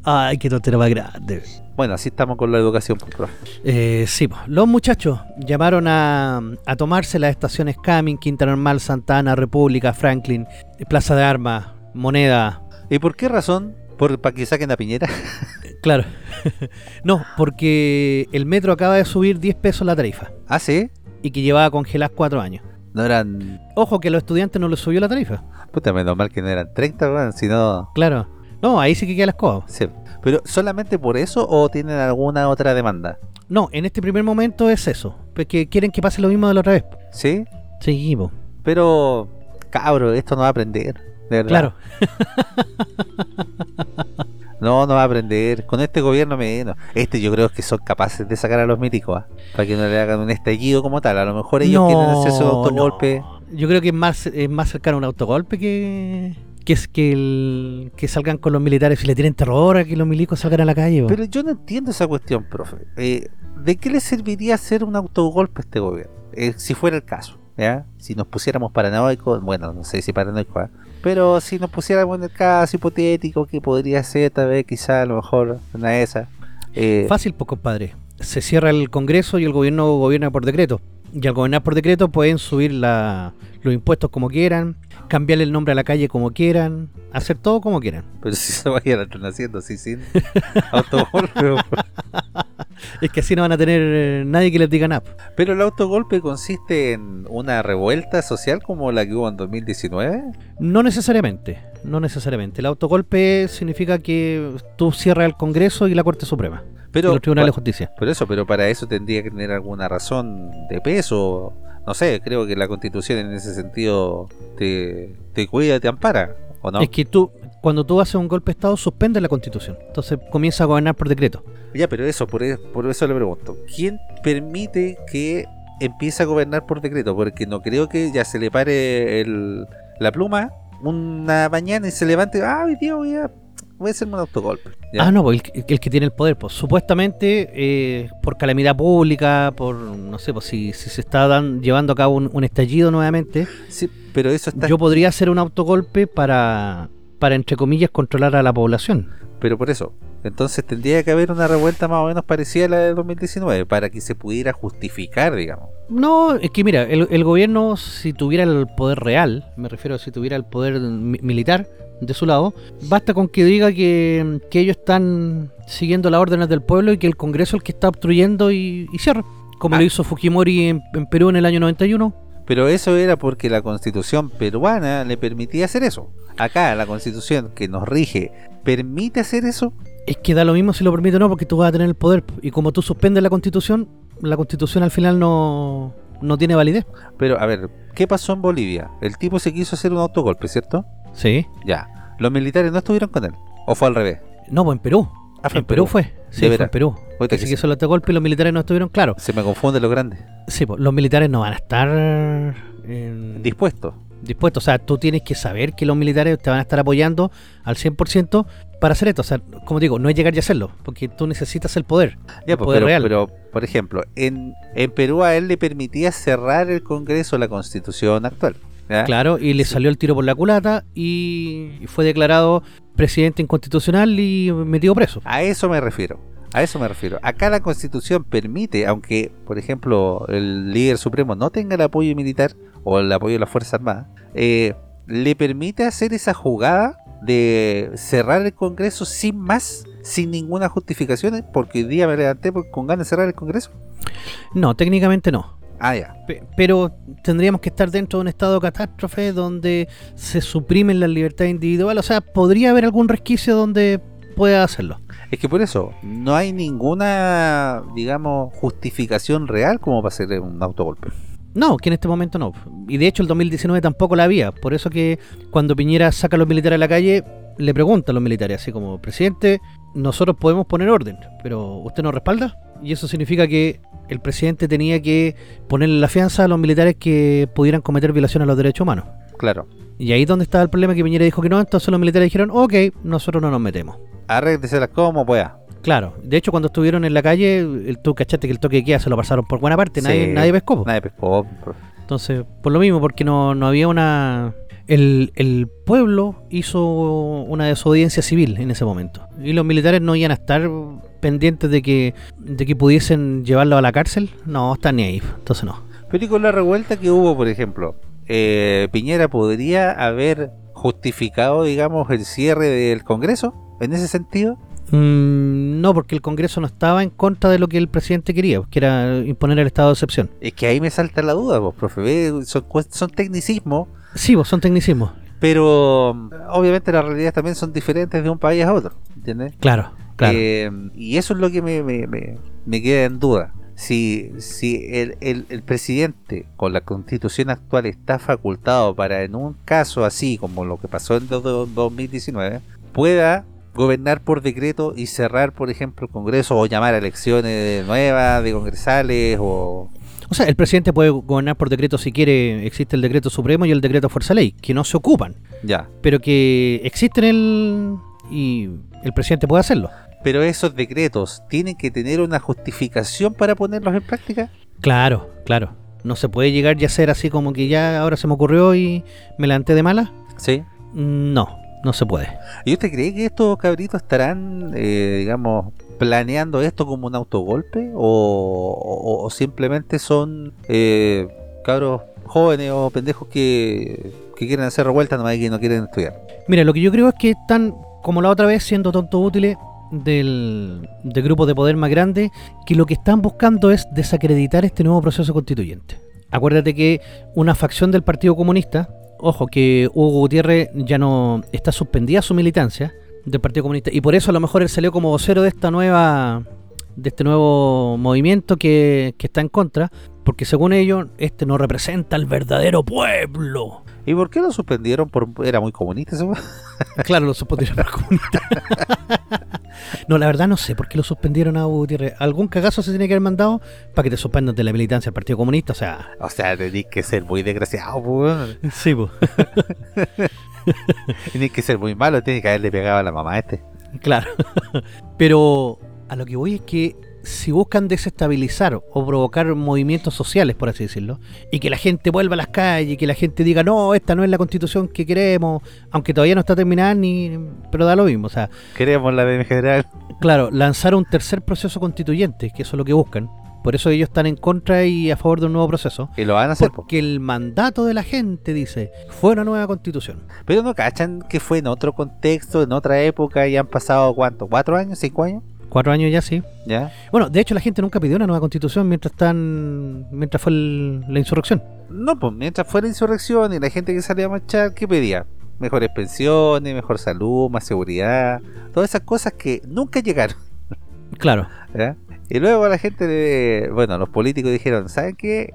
Ay, qué tontera más grande. Bueno, así estamos con la educación, pues, profe. Eh, sí, los muchachos llamaron a, a tomarse las estaciones Camin, Quinta Normal, Santa Ana, República, Franklin, Plaza de Armas, Moneda. ¿Y por qué razón? ¿Por, ¿Para que saquen a Piñera? Claro. no, porque el metro acaba de subir 10 pesos la tarifa Ah, sí. y que llevaba congeladas 4 años. No eran. Ojo que a los estudiantes no les subió la tarifa. Puta, menos mal que no eran 30, weón, sino. Claro. No, ahí sí que queda la escoba. Sí. Pero solamente por eso o tienen alguna otra demanda? No, en este primer momento es eso. Porque quieren que pase lo mismo de la otra vez. ¿Sí? Seguimos. Pero, cabro, esto no va a aprender. De verdad. Claro. No, no va a aprender. Con este gobierno menos. Este yo creo que son capaces de sacar a los milicos, ¿ah? Para que no le hagan un estallido como tal. A lo mejor ellos No, quieren hacer su autogolpe. no. Yo creo que es más, es más cercano a un autogolpe que, que es que, el, que salgan con los militares y le tienen terror a que los milicos salgan a la calle. Pero yo no entiendo esa cuestión, profe. Eh, ¿De qué le serviría hacer un autogolpe a este gobierno? Eh, si fuera el caso, ¿ya? Si nos pusiéramos paranoicos, bueno, no sé si paranoicos, ¿ah? Pero si nos pusiéramos en el caso hipotético que podría ser tal vez quizá a lo mejor una de esas. eh, Fácil, pues compadre. Se cierra el Congreso y el gobierno gobierna por decreto. Y al gobernar por decreto pueden subir la, los impuestos como quieran, cambiarle el nombre a la calle como quieran, hacer todo como quieran. pero si se vayan a estar haciendo así sin autogolpe. Es que así no van a tener eh, nadie que les diga nada. pero el autogolpe consiste en una revuelta social como la que hubo en 2019. No necesariamente, no necesariamente. El autogolpe significa que tú cierras el Congreso y la Corte Suprema. Pero los tribunales de pa- justicia. Por eso, pero para eso tendría que tener alguna razón de peso. No sé, creo que la constitución en ese sentido te, te cuida, te ampara, ¿o no? Es que tú, cuando tú haces un golpe de Estado, suspendes la Constitución. Entonces comienza a gobernar por decreto. Ya, pero eso, por, e- por eso le pregunto. ¿Quién permite que empiece a gobernar por decreto? Porque no creo que ya se le pare el- la pluma una mañana y se levante, ah, hoy día voy a, voy a hacerme un autogolpe. ¿ya? Ah, no, pues el, el que tiene el poder, pues supuestamente eh, por calamidad pública, por, no sé, pues si, si se está dan- llevando a cabo un, un estallido nuevamente, Sí, pero eso está... yo podría hacer un autogolpe para, para, entre comillas, controlar a la población. Pero por eso, entonces tendría que haber una revuelta más o menos parecida a la de 2019 para que se pudiera justificar, digamos. No, es que mira, el, el gobierno, si tuviera el poder real, me refiero a si tuviera el poder mi- militar de su lado, basta con que diga que, que ellos están siguiendo las órdenes del pueblo y que el Congreso es el que está obstruyendo y, y cierra. Como Ah. lo hizo Fujimori en, en Perú en el año 91. Pero eso era porque la constitución peruana le permitía hacer eso. Acá la constitución que nos rige permite hacer eso. Es que da lo mismo si lo permite o no, porque tú vas a tener el poder. Y como tú suspendes la constitución, la constitución al final no, no tiene validez. Pero a ver, ¿qué pasó en Bolivia? El tipo se quiso hacer un autogolpe, ¿cierto? Sí. Ya. Los militares no estuvieron con él. ¿O fue al revés? No, pues en Perú. Ah, fue en Perú fue. Sí, fue en Perú. Así que que solo este golpe y los militares no estuvieron claros. Se me confunde lo grande. Sí, pues, los militares no van a estar en- Dispuesto. dispuestos. O sea, tú tienes que saber que los militares te van a estar apoyando al 100% para hacer esto. O sea, como digo, no es llegar y hacerlo, porque tú necesitas el poder. Ya, el pues, poder pero, real. pero, por ejemplo, en, en Perú a él le permitía cerrar el Congreso la constitución actual. Claro, y le salió el tiro por la culata y fue declarado presidente inconstitucional y metido preso. A eso me refiero. A eso me refiero. Acá la constitución permite, aunque, por ejemplo, el líder supremo no tenga el apoyo militar o el apoyo de las Fuerzas Armadas, eh, le permite hacer esa jugada de cerrar el Congreso sin más, sin ninguna justificación, porque hoy día me levanté con ganas de cerrar el Congreso. No, técnicamente no. Ah, ya. Pe- Pero tendríamos que estar dentro de un estado de catástrofe donde se suprimen las libertades individuales. O sea, podría haber algún resquicio donde pueda hacerlo. Es que por eso, no hay ninguna, digamos, justificación real como para hacer un autogolpe. No, que en este momento no. Y de hecho el 2019 tampoco la había. Por eso que cuando Piñera saca a los militares a la calle, le pregunta a los militares, así como, presidente, nosotros podemos poner orden, pero ¿usted nos respalda? Y eso significa que el presidente tenía que ponerle la fianza a los militares que pudieran cometer violaciones a los derechos humanos. Claro. Y ahí es donde estaba el problema que Piñera dijo que no, entonces los militares dijeron, ok, nosotros no nos metemos. Arrégleselas como pueda. Claro, de hecho cuando estuvieron en la calle, el, tú cachaste que el toque de queda se lo pasaron por buena parte, nadie, Sí. nadie pescó. po. Nadie pescó. Entonces, por lo mismo, porque no, no había una... El, el pueblo hizo una desobediencia civil en ese momento. Y los militares no iban a estar pendientes de que, de que pudiesen llevarlo a la cárcel. No, están ni ahí. Entonces no. Pero y con la revuelta que hubo, por ejemplo, eh, Piñera podría haber justificado, digamos, el cierre del Congreso en ese sentido. Mm, no, porque el Congreso no estaba en contra de lo que el presidente quería, que era imponer el estado de excepción. Es que ahí me salta la duda, vos, profe. Son, son tecnicismos, Sí, vos son tecnicismos. pero obviamente las realidades también son diferentes de un país a otro. ¿Entiendes? Claro, claro. Eh, y eso es lo que me, me, me- me queda en duda. Si, si el, el- el presidente con la constitución actual está facultado para en un caso así como lo que pasó en do- do- 2019, pueda gobernar por decreto y cerrar, por ejemplo, el Congreso o llamar a elecciones nuevas de congresales o... O sea, el presidente puede gobernar por decreto si quiere, existe el decreto supremo y el decreto fuerza ley, que no se ocupan, Ya. pero que existen el y el presidente puede hacerlo. Pero esos decretos tienen que tener una justificación para ponerlos en práctica. Claro, claro. No se puede llegar y hacer así como que ya ahora se me ocurrió y me levanté de mala. Sí. No, no se puede. ¿Y usted cree que estos cabritos estarán, eh, digamos, planeando esto como un autogolpe? ¿O, o- o simplemente son eh, cabros jóvenes o pendejos que, que quieren hacer revueltas nomás y que no quieren estudiar? Mira, lo que yo creo es que están, como la otra vez, siendo tontos útiles del, del grupo de poder más grande, que lo que están buscando es desacreditar este nuevo proceso constituyente. Acuérdate que una facción del Partido Comunista, ojo, que Hugo Gutiérrez ya no está suspendida su militancia del Partido Comunista, y por eso a lo mejor él salió como vocero de esta nueva de este nuevo movimiento que, que está en contra, porque según ellos, este no representa al verdadero pueblo. ¿Y por qué lo suspendieron? Por, era muy comunista ese. Claro, lo suspendieron por comunista. no, la verdad no sé por qué lo suspendieron a Gutiérrez. Algún cagazo se tiene que haber mandado para que te suspendan de la militancia del Partido Comunista. O sea, O sea, tenéis que ser muy desgraciado, pues. sí, pues. Tenéis que ser muy malo, tenéis que haberle pegado a la mamá a este. claro. Pero a lo que voy es que si buscan desestabilizar o provocar movimientos sociales, por así decirlo, y que la gente vuelva a las calles, y que la gente diga, no, esta no es la constitución que queremos, aunque todavía no está terminada, ni pero da lo mismo. O sea, Queremos la de general. Claro, lanzar un tercer proceso constituyente, que eso es lo que buscan. Por eso ellos están en contra y a favor de un nuevo proceso. Y lo van a hacer, po. Porque el mandato de la gente, dice, fue una nueva constitución. Pero no cachan que fue en otro contexto, en otra época, y han pasado, ¿cuánto? ¿Cuatro años? ¿Cinco años? Cuatro años ya sí. ¿Ya? Bueno, de hecho la gente nunca pidió una nueva constitución mientras están mientras fue el- la insurrección. No, pues mientras fue la insurrección y la gente que salía a marchar, ¿qué pedía? Mejores pensiones, mejor salud, más seguridad, todas esas cosas que nunca llegaron. Claro. ¿ya? Y luego la gente, bueno, los políticos dijeron, ¿saben qué?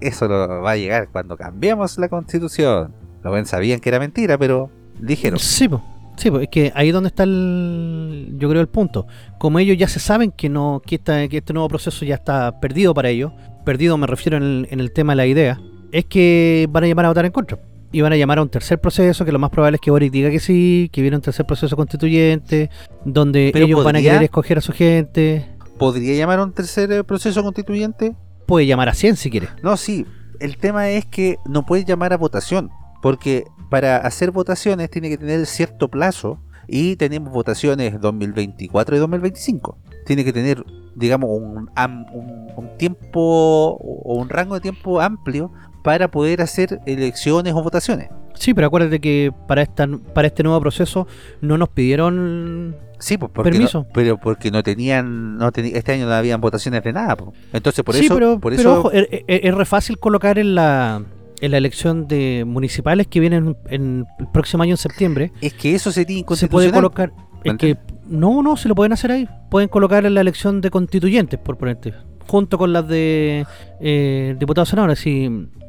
Eso lo va a llegar cuando cambiemos la constitución. Lo ven, sabían que era mentira, pero dijeron. Sí, pues. Sí, pues, es que ahí es donde está el, yo creo el punto. Como ellos ya se saben que no que, esta- que este nuevo proceso ya está perdido para ellos, perdido me refiero en el, en el tema de la idea, es que van a llamar a votar en contra. Y van a llamar a un tercer proceso, que lo más probable es que Boric diga que sí, que viene un tercer proceso constituyente, donde Pero ellos van a querer escoger a su gente. ¿Podría llamar a un tercer eh, proceso constituyente? Puede llamar a 100 si quiere. No, sí. El tema es que no puede llamar a votación. Porque para hacer votaciones tiene que tener cierto plazo. Y tenemos votaciones 2024 y 2025. Tiene que tener, digamos, un, un, un tiempo o un rango de tiempo amplio para poder hacer elecciones o votaciones. Sí, pero acuérdate que para esta para este nuevo proceso no nos pidieron Sí, pues porque Permiso. no- pero porque no tenían, no teni- este año no habían votaciones de nada. pues. Entonces por sí, eso, pero, por pero eso ojo, es, es- es re fácil colocar en la, en la elección de municipales que vienen en el próximo año en septiembre. es que eso sería Se puede inconstitucional. colocar. Es que no, no, se lo pueden hacer ahí. Pueden colocar en la elección de constituyentes, por ponerte. Junto con las de eh, diputados senadores. Y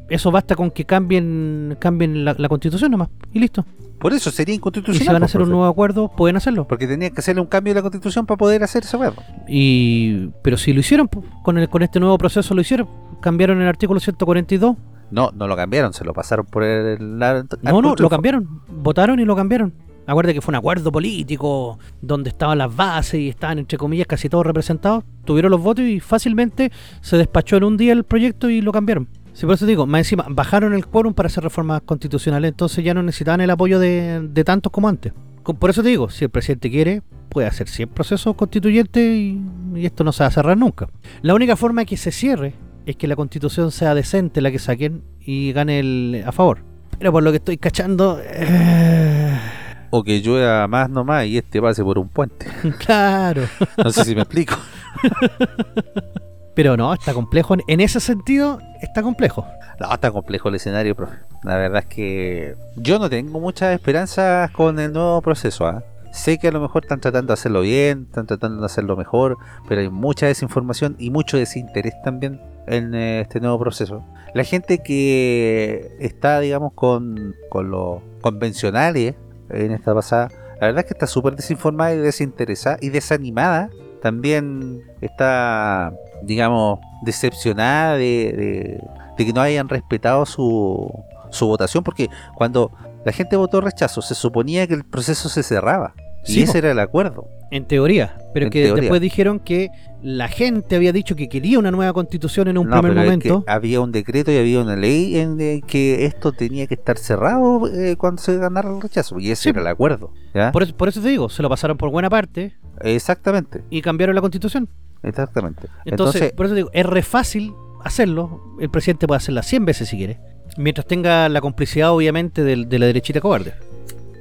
eso basta con que cambien cambien la, la constitución nomás. Y listo. Por eso sería Y inconstitucional. si van a pues, hacer un nuevo acuerdo, pueden hacerlo. Porque tenían que hacerle un cambio de la constitución para poder hacer ese huevo. Y pero si lo hicieron po, con el, con este nuevo proceso lo hicieron. Cambiaron el artículo 142 No, no lo cambiaron, se lo pasaron por el. No, no, lo cambiaron. Votaron y lo cambiaron. Acuérdate que fue un acuerdo político donde estaban las bases y estaban, entre comillas, casi todos representados. Tuvieron los votos y fácilmente se despachó en un día el proyecto y lo cambiaron. Sí, por eso te digo, más encima, bajaron el quórum para hacer reformas constitucionales, entonces ya no necesitaban el apoyo de, de tantos como antes. Por eso te digo, si el presidente quiere, puede hacer 100 procesos constituyentes y, y esto no se va a cerrar nunca. La única forma de que se cierre es que la constitución sea decente la que saquen y gane el a favor. Pero por lo que estoy cachando, eh, O que llueva más nomás y este pase por un puente. claro. No sé si me explico. Pero no, está complejo. En ese sentido, está complejo. No, está complejo el escenario, profe. La verdad es que yo no tengo muchas esperanzas con el nuevo proceso. ¿ah? Sé que a lo mejor están tratando de hacerlo bien, están tratando de hacerlo mejor, pero hay mucha desinformación y mucho desinterés también en eh, este nuevo proceso. La gente que está, digamos, con, con los convencionales en esta pasada, la verdad es que está súper desinformada y desinteresada y desanimada. También está, digamos, decepcionada de, de, que no hayan respetado su, su votación, porque cuando la gente votó rechazo, se suponía que el proceso se cerraba. Y ese era el acuerdo. En teoría, pero que después dijeron que la gente había dicho que quería una nueva constitución en un primer momento. había un decreto y había una ley en que esto tenía que estar cerrado eh, cuando se ganara el rechazo. Y ese era el acuerdo. Por, eso, por eso te digo, se lo pasaron por buena parte. Exactamente. Y cambiaron la constitución. Exactamente. Entonces, por eso digo, es re fácil hacerlo. El presidente puede hacerla 100 veces si quiere. Mientras tenga la complicidad, obviamente, de, de la derechita cobarde.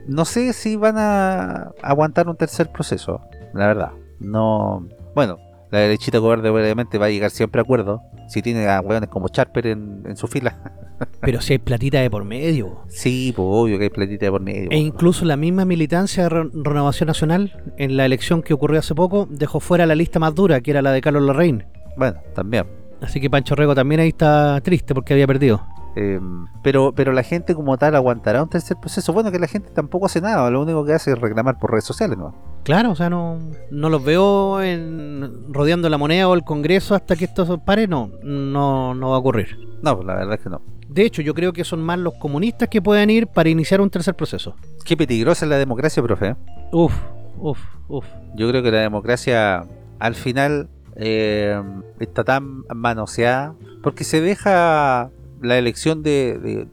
No sé si van a aguantar un tercer proceso, la verdad. No. Bueno, la derechita cobarde obviamente va a llegar siempre a acuerdo. Si tiene a hueones como Charper en, su fila. Pero si hay platita de por medio. Sí, pues obvio que hay platita de por medio. E incluso la misma militancia de Renovación Nacional, en la elección que ocurrió hace poco, dejó fuera la lista más dura, que era la de Carlos Larraín. Bueno, también. Así que Pancho Rego también ahí está triste porque había perdido. Em, pero, pero la gente como tal aguantará un tercer proceso. Bueno, que la gente tampoco hace nada, lo único que hace es reclamar por redes sociales, ¿no? Claro, o sea, no, no los veo en, rodeando la moneda o el Congreso hasta que esto pare, no, no, no va a ocurrir. No, pues la verdad es que no. De hecho, yo creo que son más los comunistas que pueden ir para iniciar un tercer proceso. Qué peligrosa es la democracia, profe. ¿eh? Uf, uf, uf. Yo creo que la democracia al final eh, está tan manoseada porque se deja la elección de,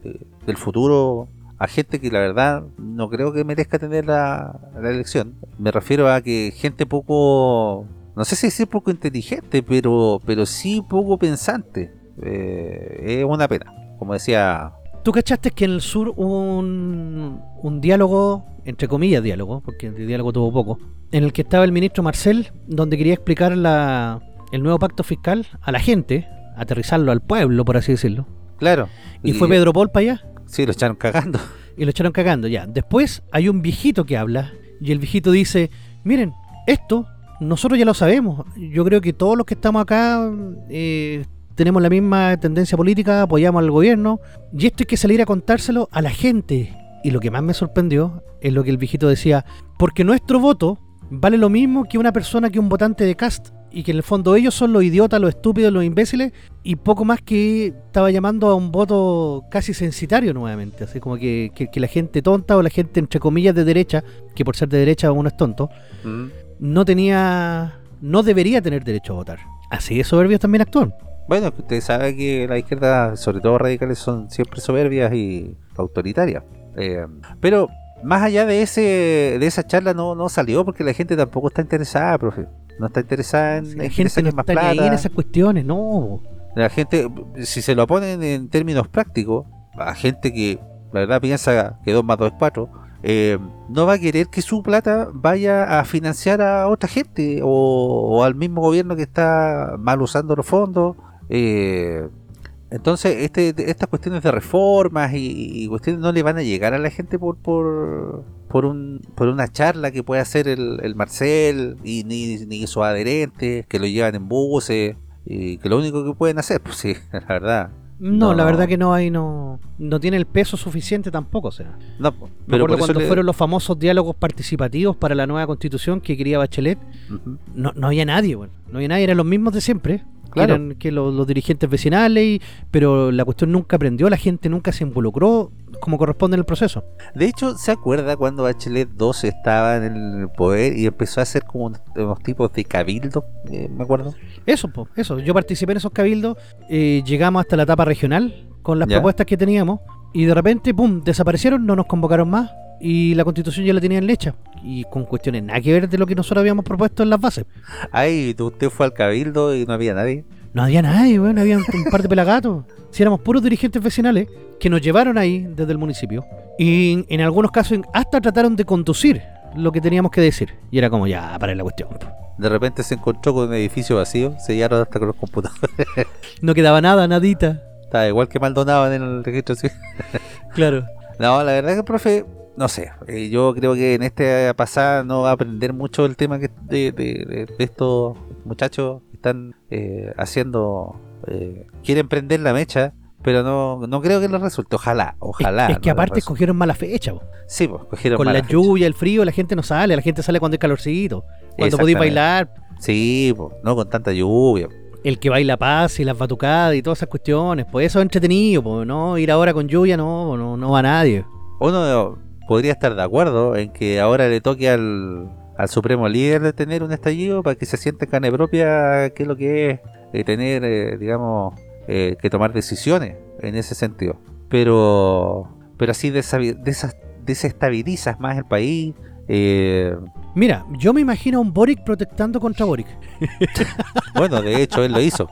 del futuro a gente que la verdad no creo que merezca tener la, elección. Me refiero a que gente poco, no sé si decir poco inteligente, pero, pero sí poco pensante. Eh, es una pena, como decía... ¿Tú cachaste que en el sur hubo un, un diálogo, entre comillas diálogo, porque el diálogo tuvo poco, en el que estaba el ministro Marcel, donde quería explicar la, el nuevo pacto fiscal a la gente, aterrizarlo al pueblo, por así decirlo? Claro. ¿Y, fue Pedro Paul para allá? Sí, lo echaron cagando. Y lo echaron cagando, ya. Después hay un viejito que habla y el viejito dice, miren, esto nosotros ya lo sabemos. Yo creo que todos los que estamos acá eh, tenemos la misma tendencia política, apoyamos al gobierno y esto hay que salir a contárselo a la gente. Y lo que más me sorprendió es lo que el viejito decía, porque nuestro voto vale lo mismo que una persona que un votante de cast y que en el fondo ellos son los idiotas, los estúpidos, los imbéciles, y poco más que estaba llamando a un voto casi censitario nuevamente, así como que, la gente tonta o la gente entre comillas de derecha, que por ser de derecha uno es tonto, mm. no tenía, no debería tener derecho a votar. Así de soberbios también actúan. Bueno, usted sabe que la izquierda, sobre todo radicales, son siempre soberbias y autoritarias. Eh, pero más allá de ese de esa charla no, no salió porque la gente tampoco está interesada, profe. No está interesada en, la gente no está Ahí en esas cuestiones, no. La gente, si se lo ponen en términos prácticos, a gente que la verdad piensa que 2 más 2 es 4, eh, no va a querer que su plata vaya a financiar a otra gente o, al mismo gobierno que está mal usando los fondos. Eh, entonces, este, estas cuestiones de reformas y, cuestiones no le van a llegar a la gente por por, por, un, por una charla que puede hacer el, Marcel y ni, ni sus adherentes que lo llevan en buses y que lo único que pueden hacer, pues sí, la verdad. No, la verdad que no hay, no, no tiene el peso suficiente tampoco, o sea. No, pero cuando fueron los famosos diálogos participativos para la nueva constitución que quería Bachelet, no, no había nadie, bueno, no había nadie, eran los mismos de siempre claro. eran que los, dirigentes vecinales, pero la cuestión nunca aprendió, la gente nunca se involucró como corresponde en el proceso. De hecho, ¿se acuerda cuando Bachelet 2 estaba en el poder y empezó a hacer como unos, tipos de cabildo? Eh, me acuerdo. Eso, pues, eso. Yo participé en esos cabildos, eh, llegamos hasta la etapa regional con las propuestas que teníamos y de repente, ¡pum!, desaparecieron, no nos convocaron más y la constitución ya la tenían lecha y con cuestiones nada que ver de lo que nosotros habíamos propuesto en las bases. Ay, usted fue al cabildo y no había nadie. No había nadie, weón, había un, un par de pelagatos. Si éramos puros dirigentes vecinales que nos llevaron ahí desde el municipio y en algunos casos hasta trataron de conducir lo que teníamos que decir. Y era como, ya, para la cuestión. De repente se encontró con un edificio vacío, sellaron hasta con los computadores. No quedaba nada, nadita. Estaba igual que Maldonado en el registro civil. Claro. No, la verdad que, profe, no sé. eh, yo creo que en esta pasada no va a aprender mucho el tema que de, de- de- estos muchachos que están eh, haciendo. eh, quieren prender la mecha, pero no, no creo que les resulte. Ojalá, ojalá. es, es que no aparte escogieron mala fecha, po. Sí, pues cogieron con mala la fecha. lluvia, el frío, la gente no sale, la gente sale cuando hay calorcito, cuando podéis bailar, Sí, pues, no con tanta lluvia. el que baila paz y las batucadas y todas esas cuestiones, pues eso es entretenido, pues no ir ahora con lluvia no, no, no va nadie. Uno podría estar de acuerdo en que ahora le toque al, al supremo líder de tener un estallido para que se sienta en carne propia qué es lo que es eh, tener, eh, digamos, eh, que tomar decisiones en ese sentido. Pero, pero así desestabilizas más el país. Mira, yo me imagino a un Boric protestando contra Boric. bueno, de hecho, él lo hizo.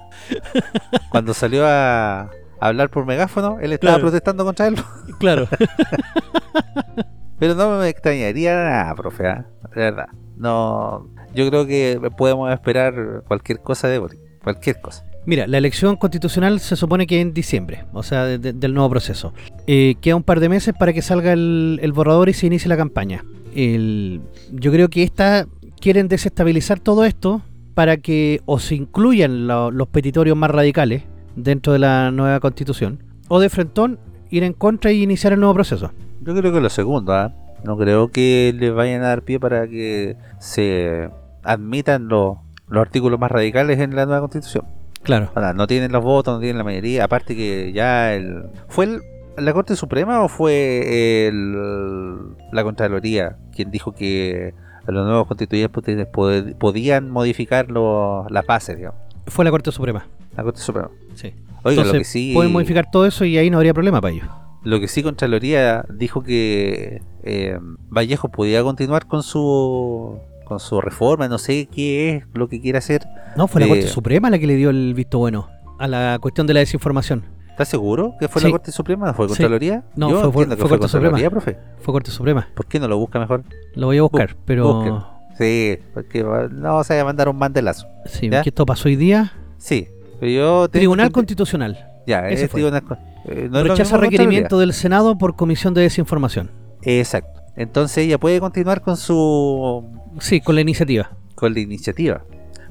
Cuando salió a hablar por megáfono, él estaba Claro. protestando contra él. Claro. Pero no me extrañaría nada, profe, ¿ah? de verdad. No, yo creo que podemos esperar cualquier cosa de Boric, cualquier cosa. Mira, la elección constitucional se supone que en diciembre, o sea, de- de- del nuevo proceso. Eh, queda un par de meses para que salga el, el borrador y se inicie la campaña. El- yo creo que esta quieren desestabilizar todo esto para que o se incluyan lo- los petitorios más radicales dentro de la nueva constitución, o de frentón ir en contra y iniciar el nuevo proceso. Yo creo que lo segundo, ¿ah? no creo que le vayan a dar pie para que se admitan los, los artículos más radicales en la nueva constitución. Claro. Ahora, no tienen los votos, no tienen la mayoría, aparte que ya el... ¿Fue el- la Corte Suprema o fue el- la Contraloría quien dijo que los nuevos constituyentes pod- podían modificar los- las bases, digamos? Fue la Corte Suprema. La Corte Suprema. Sí. Oiga, lo Entonces, que sí... pueden modificar todo eso y ahí no habría problema para ellos. Lo que sí Contraloría dijo que eh, Vallejo podía continuar con su con su reforma, no sé qué es lo que quiere hacer. No, fue la Eh, Corte Suprema la que le dio el visto bueno a la cuestión de la desinformación. ¿Estás seguro que fue Sí. la Corte Suprema? ¿Fue Sí. Contraloría? No, Yo fue- fue- que Corte Contraloría, profe. Fue Corte Suprema. ¿Por qué no lo busca mejor? Lo voy a buscar, pero. Sí, porque no se va a mandar un mandelazo. sí, ¿Ya? que esto pasó hoy día. Sí, pero yo... tengo Tribunal Constitucional Ya, ese es fue. tribunal eh, no rechaza requerimiento del Senado por comisión de desinformación. Exacto. Entonces ella puede continuar con su Sí, con la iniciativa. con la iniciativa.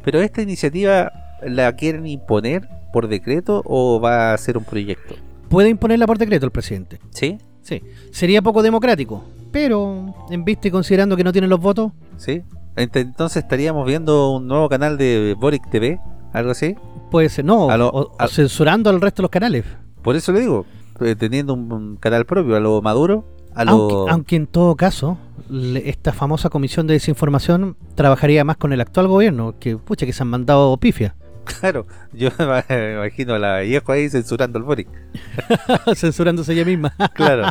Pero esta iniciativa la quieren imponer por decreto o va a ser un proyecto. Puede imponerla por decreto el presidente. ¿Sí? Sí. Sería poco democrático, pero en vista y considerando que no tienen los votos, ¿Sí? Ent- Entonces estaríamos viendo un nuevo canal de Boric TV, algo así. puede ser. No, lo- o, censurando al resto de los canales. Por eso le digo, eh, teniendo un, un canal propio a lo Maduro, a lo... Aunque, aunque en todo caso, le- esta famosa comisión de desinformación trabajaría más con el actual gobierno, que pucha que se han mandado pifia. Claro, yo me imagino a la vieja ahí censurando al Boric. censurándose ella misma. Claro.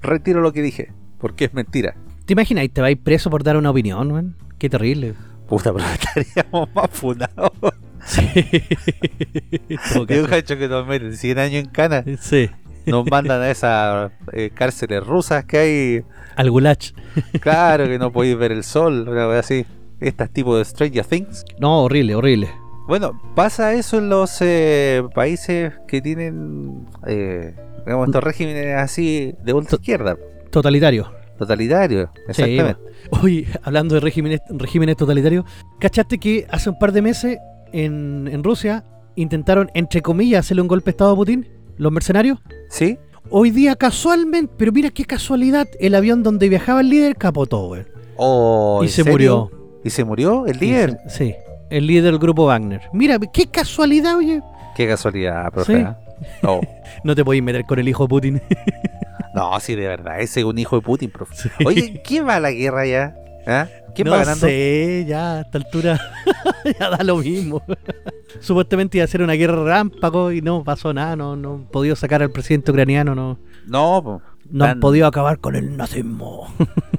Retiro lo que dije, porque es mentira. ¿Te imaginas? Y te vais preso por dar una opinión, man? Qué terrible. Puta, pero estaríamos más funados. Sí. Caso. cacho que nos meten 100 años en cana. Sí. nos mandan a esas eh, cárceles rusas que hay. Al gulach. Claro, que no podéis ver el sol, una wea así. Estas tipos de Stranger Things. No, horrible, horrible. Bueno, pasa eso en los eh, países que tienen, eh, digamos, estos regímenes así de ultra izquierda, Totalitario. Totalitarios, Sí, exactamente. Oye, hablando de regímenes, regímenes totalitarios, ¿cachaste que hace un par de meses en, en Rusia intentaron, entre comillas, hacerle un golpe de Estado a Putin? ¿Los mercenarios? ¿Sí? Hoy día, casualmente, pero mira qué casualidad, el avión donde viajaba el líder capotó, güey. Oh, y ¿en se serio? murió. ¿Y se murió el líder? Se- Sí, el líder del grupo Wagner. Mira, qué casualidad, oye. Qué casualidad, profe. Sí. ¿ah? No, No te podéis meter con el hijo de Putin. no, sí, de verdad, ese es un hijo de Putin, profe. Sí. Oye, ¿quién va a la guerra ya? ¿Ah? ¿Quién no va ganando? sé, ya a esta altura ya da lo mismo. Supuestamente iba a ser una guerra rámpago y no pasó nada, no, no han podido sacar al presidente ucraniano, no, No, po, no han Tan- podido acabar con el nazismo.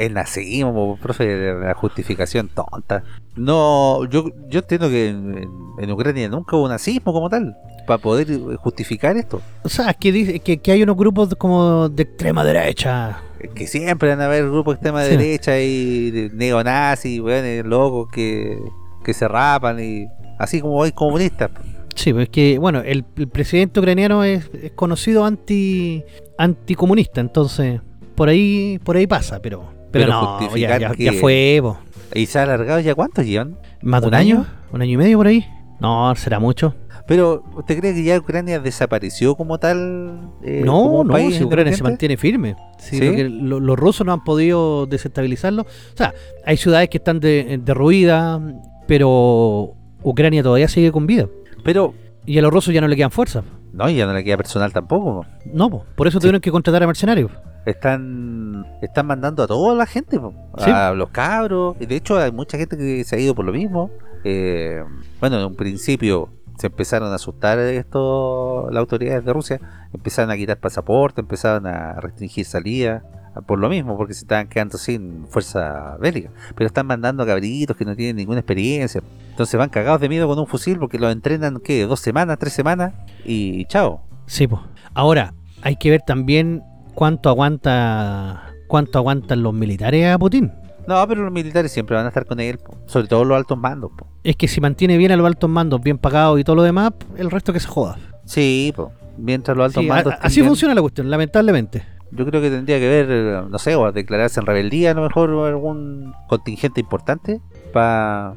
el nazismo, profe, la justificación tonta. No, yo, yo entiendo que en, en Ucrania nunca hubo nazismo como tal, para poder justificar esto. O sea, que, dice, que, que hay unos grupos como de extrema derecha. Que siempre van a haber grupos de extrema Sí. derecha y neonazis, weones locos que, que se rapan y así como hay comunistas. Sí, pues es que, bueno, el, el presidente ucraniano es, es conocido anti anticomunista, entonces por ahí por ahí pasa, pero pero, Pero no, ya, justificar ya- que- ya fue, po. Y se ha alargado ya cuántos llevan. ¿Más de ¿Un año? año? ¿Un año y medio por ahí? No, será mucho. Pero, ¿usted cree que ya Ucrania desapareció como tal? eh, como no, un no, país si Ucrania se mantiene firme. Sí, ¿Sí? lo que lo- los rusos no han podido desestabilizarlo. O sea, hay ciudades que están de- derruidas, pero Ucrania todavía sigue con vida. Pero, Y a los rusos ya no le quedan fuerzas. no, ya no le queda personal tampoco. No, po. por eso Sí. tuvieron que contratar a mercenarios. Están están mandando a toda la gente, po, Sí. a los cabros. Y de hecho, hay mucha gente que se ha ido por lo mismo. Eh, bueno, en un principio se empezaron a asustar esto las autoridades de Rusia. Empezaron a quitar pasaporte, empezaron a restringir salida. Por lo mismo, porque se estaban quedando sin fuerza bélica. Pero están mandando a cabritos que no tienen ninguna experiencia. Entonces van cagados de miedo con un fusil porque los entrenan, ¿qué? ¿Dos semanas, tres semanas? Y chao. Sí, pues. Ahora, hay que ver también cuánto aguanta cuánto aguantan los militares a Putin. No, pero los militares siempre van a estar con él, po. sobre todo los altos mandos. po. Es que si mantiene bien a los altos mandos, bien pagados y todo lo demás, el resto que se joda. Sí, po. mientras los altos Sí, mandos. a- así funciona la cuestión, lamentablemente. Yo creo que tendría que ver, no sé, o declararse en rebeldía a lo mejor o algún contingente importante para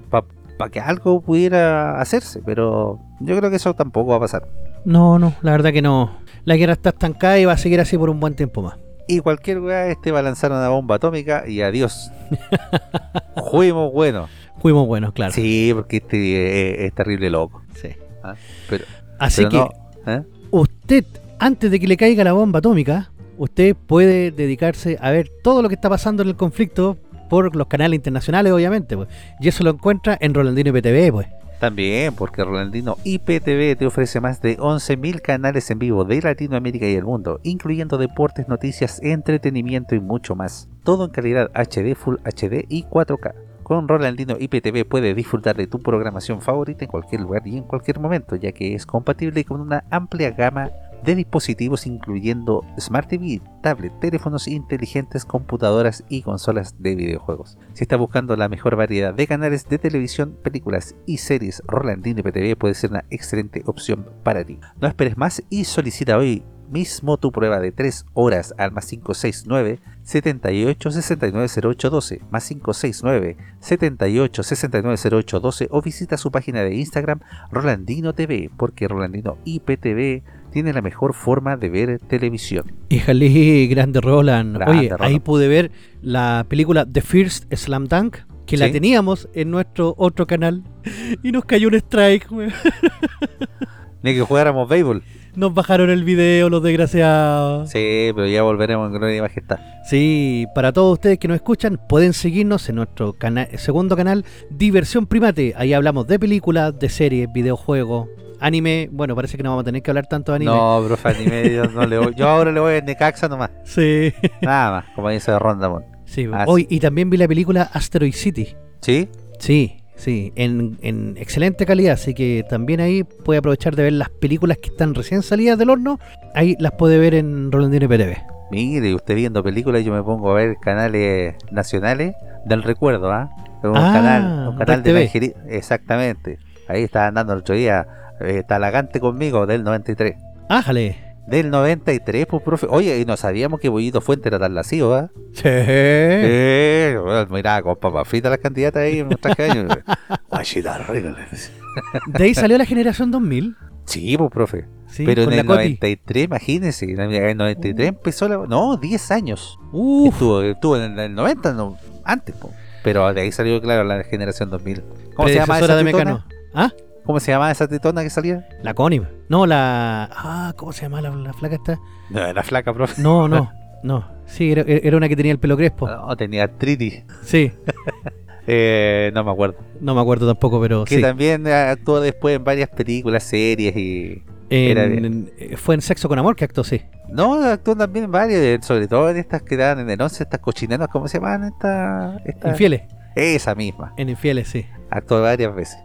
que algo pudiera hacerse, pero yo creo que eso tampoco va a pasar. No, no, la verdad que no. La guerra está estancada y va a seguir así por un buen tiempo más. Y cualquier weá este va a lanzar una bomba atómica y adiós. Fuimos buenos. Fuimos buenos, claro. Sí, porque este eh, es terrible loco. Sí. ¿ah? Pero, Así pero que no, ¿eh? usted, antes de que le caiga la bomba atómica, usted puede dedicarse a ver todo lo que está pasando en el conflicto por los canales internacionales, obviamente. Pues. Y eso lo encuentra en Rolandino IPTV, pues. También, porque Rolandino IPTV te ofrece más de 11.000 canales en vivo de Latinoamérica y el mundo, incluyendo deportes, noticias, entretenimiento y mucho más. Todo en calidad HD, Full HD y 4K. Con Rolandino IPTV puedes disfrutar de tu programación favorita en cualquier lugar y en cualquier momento, ya que es compatible con una amplia gama de dispositivos incluyendo Smart TV, tablet, teléfonos inteligentes, computadoras y consolas de videojuegos. Si estás buscando la mejor variedad de canales de televisión, películas y series, Rolandino IPTV puede ser una excelente opción para ti. No esperes más y solicita hoy mismo tu prueba de 3 horas al más 569 78 69 08 12 más 569 78 69 08 12 o visita su página de Instagram Rolandino TV porque Rolandino IPTV tiene la mejor forma de ver televisión. Híjale, grande Roland. Grande, Oye, Roland. ahí pude ver la película The First Slam Dunk, que la teníamos en nuestro otro canal. Y nos cayó un strike, weón. Ni que jugáramos béisbol. Nos bajaron el video, los desgraciados. Sí, pero ya volveremos en Gloria y Majestad. Sí, para todos ustedes que nos escuchan, pueden seguirnos en nuestro cana- segundo canal, Diversión Primate. Ahí hablamos de películas, de series, videojuegos, anime. Bueno, parece que no vamos a tener que hablar tanto de anime. No, profe, anime, yo, no le voy- yo ahora le voy a Necaxa nomás. Sí. Nada más, como dice Rondamon. sí. Ah, Hoy, y también vi la película Asteroid City. ¿Sí? Sí, sí, en, en excelente calidad, así que también ahí puede aprovechar de ver las películas que están recién salidas del horno, ahí las puede ver en Rolandino PTV. Mire, usted viendo películas yo me pongo a ver canales nacionales del recuerdo, ¿ah? Un Ah, canal, un canal de TV. Evangeli- Exactamente. Ahí estaban dando el otro día eh, Talagante conmigo del 93. ¡Ájale! Del 93, pues, profe. Oye, y no sabíamos que Bollito Fuente era tan lascivo, ¿ah? Sí. Eh, bueno, mirá, con papas fritas las candidatas ahí en un traje de ahí salió la generación 2000. Sí, pues, profe. Sí, Pero en el la Coti. 93, imagínense, en el 93 empezó la... No, 10 años. Uf, Estuvo, estuvo en el 90, no, antes, po. pero de ahí salió, claro, la generación 2000. ¿Cómo se llama esa de? Mecano. ¿Ah? ¿Cómo se llama esa tetona que salía? La Connie. No, la... Ah, ¿cómo se llama la, la flaca esta? No, era flaca, profe. No, no, no. Sí, era, era una que tenía el pelo crespo. No, tenía artritis. Sí, Eh, no me acuerdo. no me acuerdo tampoco, pero Que sí. también actuó después en varias películas, series y... En- en- eh, fue en Sexo con Amor que actuó, sí. No, actuó también en varias, eh, sobre todo en estas que dan en el 11, estas cochineras, ¿cómo se llaman? Esta, esta- Infieles. Esa misma. En Infieles, sí. Actuó varias veces.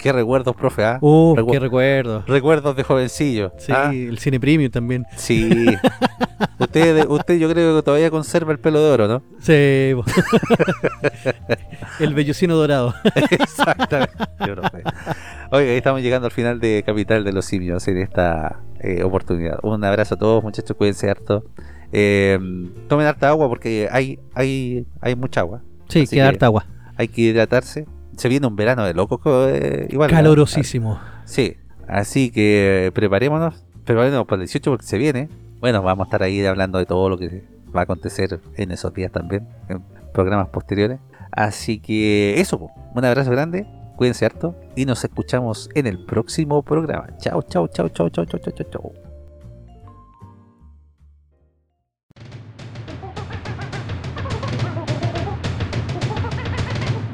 Qué recuerdos, profe, ¿ah? Uh, Recu- qué recuerdo. Recuerdos de jovencillo. Sí, ¿ah? el cine premium también. Sí. usted, usted yo creo que todavía conserva el pelo de oro, ¿no? Sí. el vellocino dorado. Exactamente. Oiga, estamos llegando al final de Capital de los Simios en esta eh, oportunidad. Un abrazo a todos, muchachos, cuídense harto. Eh, tomen harta agua porque hay, hay, hay mucha agua. Sí, queda que- harta agua. Hay que hidratarse se viene un verano de locos. Eh, igual, Calorosísimo. Sí, así que eh, preparémonos, preparémonos para el 18 porque se viene. Bueno, vamos a estar ahí hablando de todo lo que va a acontecer en esos días también, en programas posteriores. Así que eso, un abrazo grande, cuídense harto y nos escuchamos en el próximo programa. Chao, chao, chao, chao, chao, chao, chao, chao.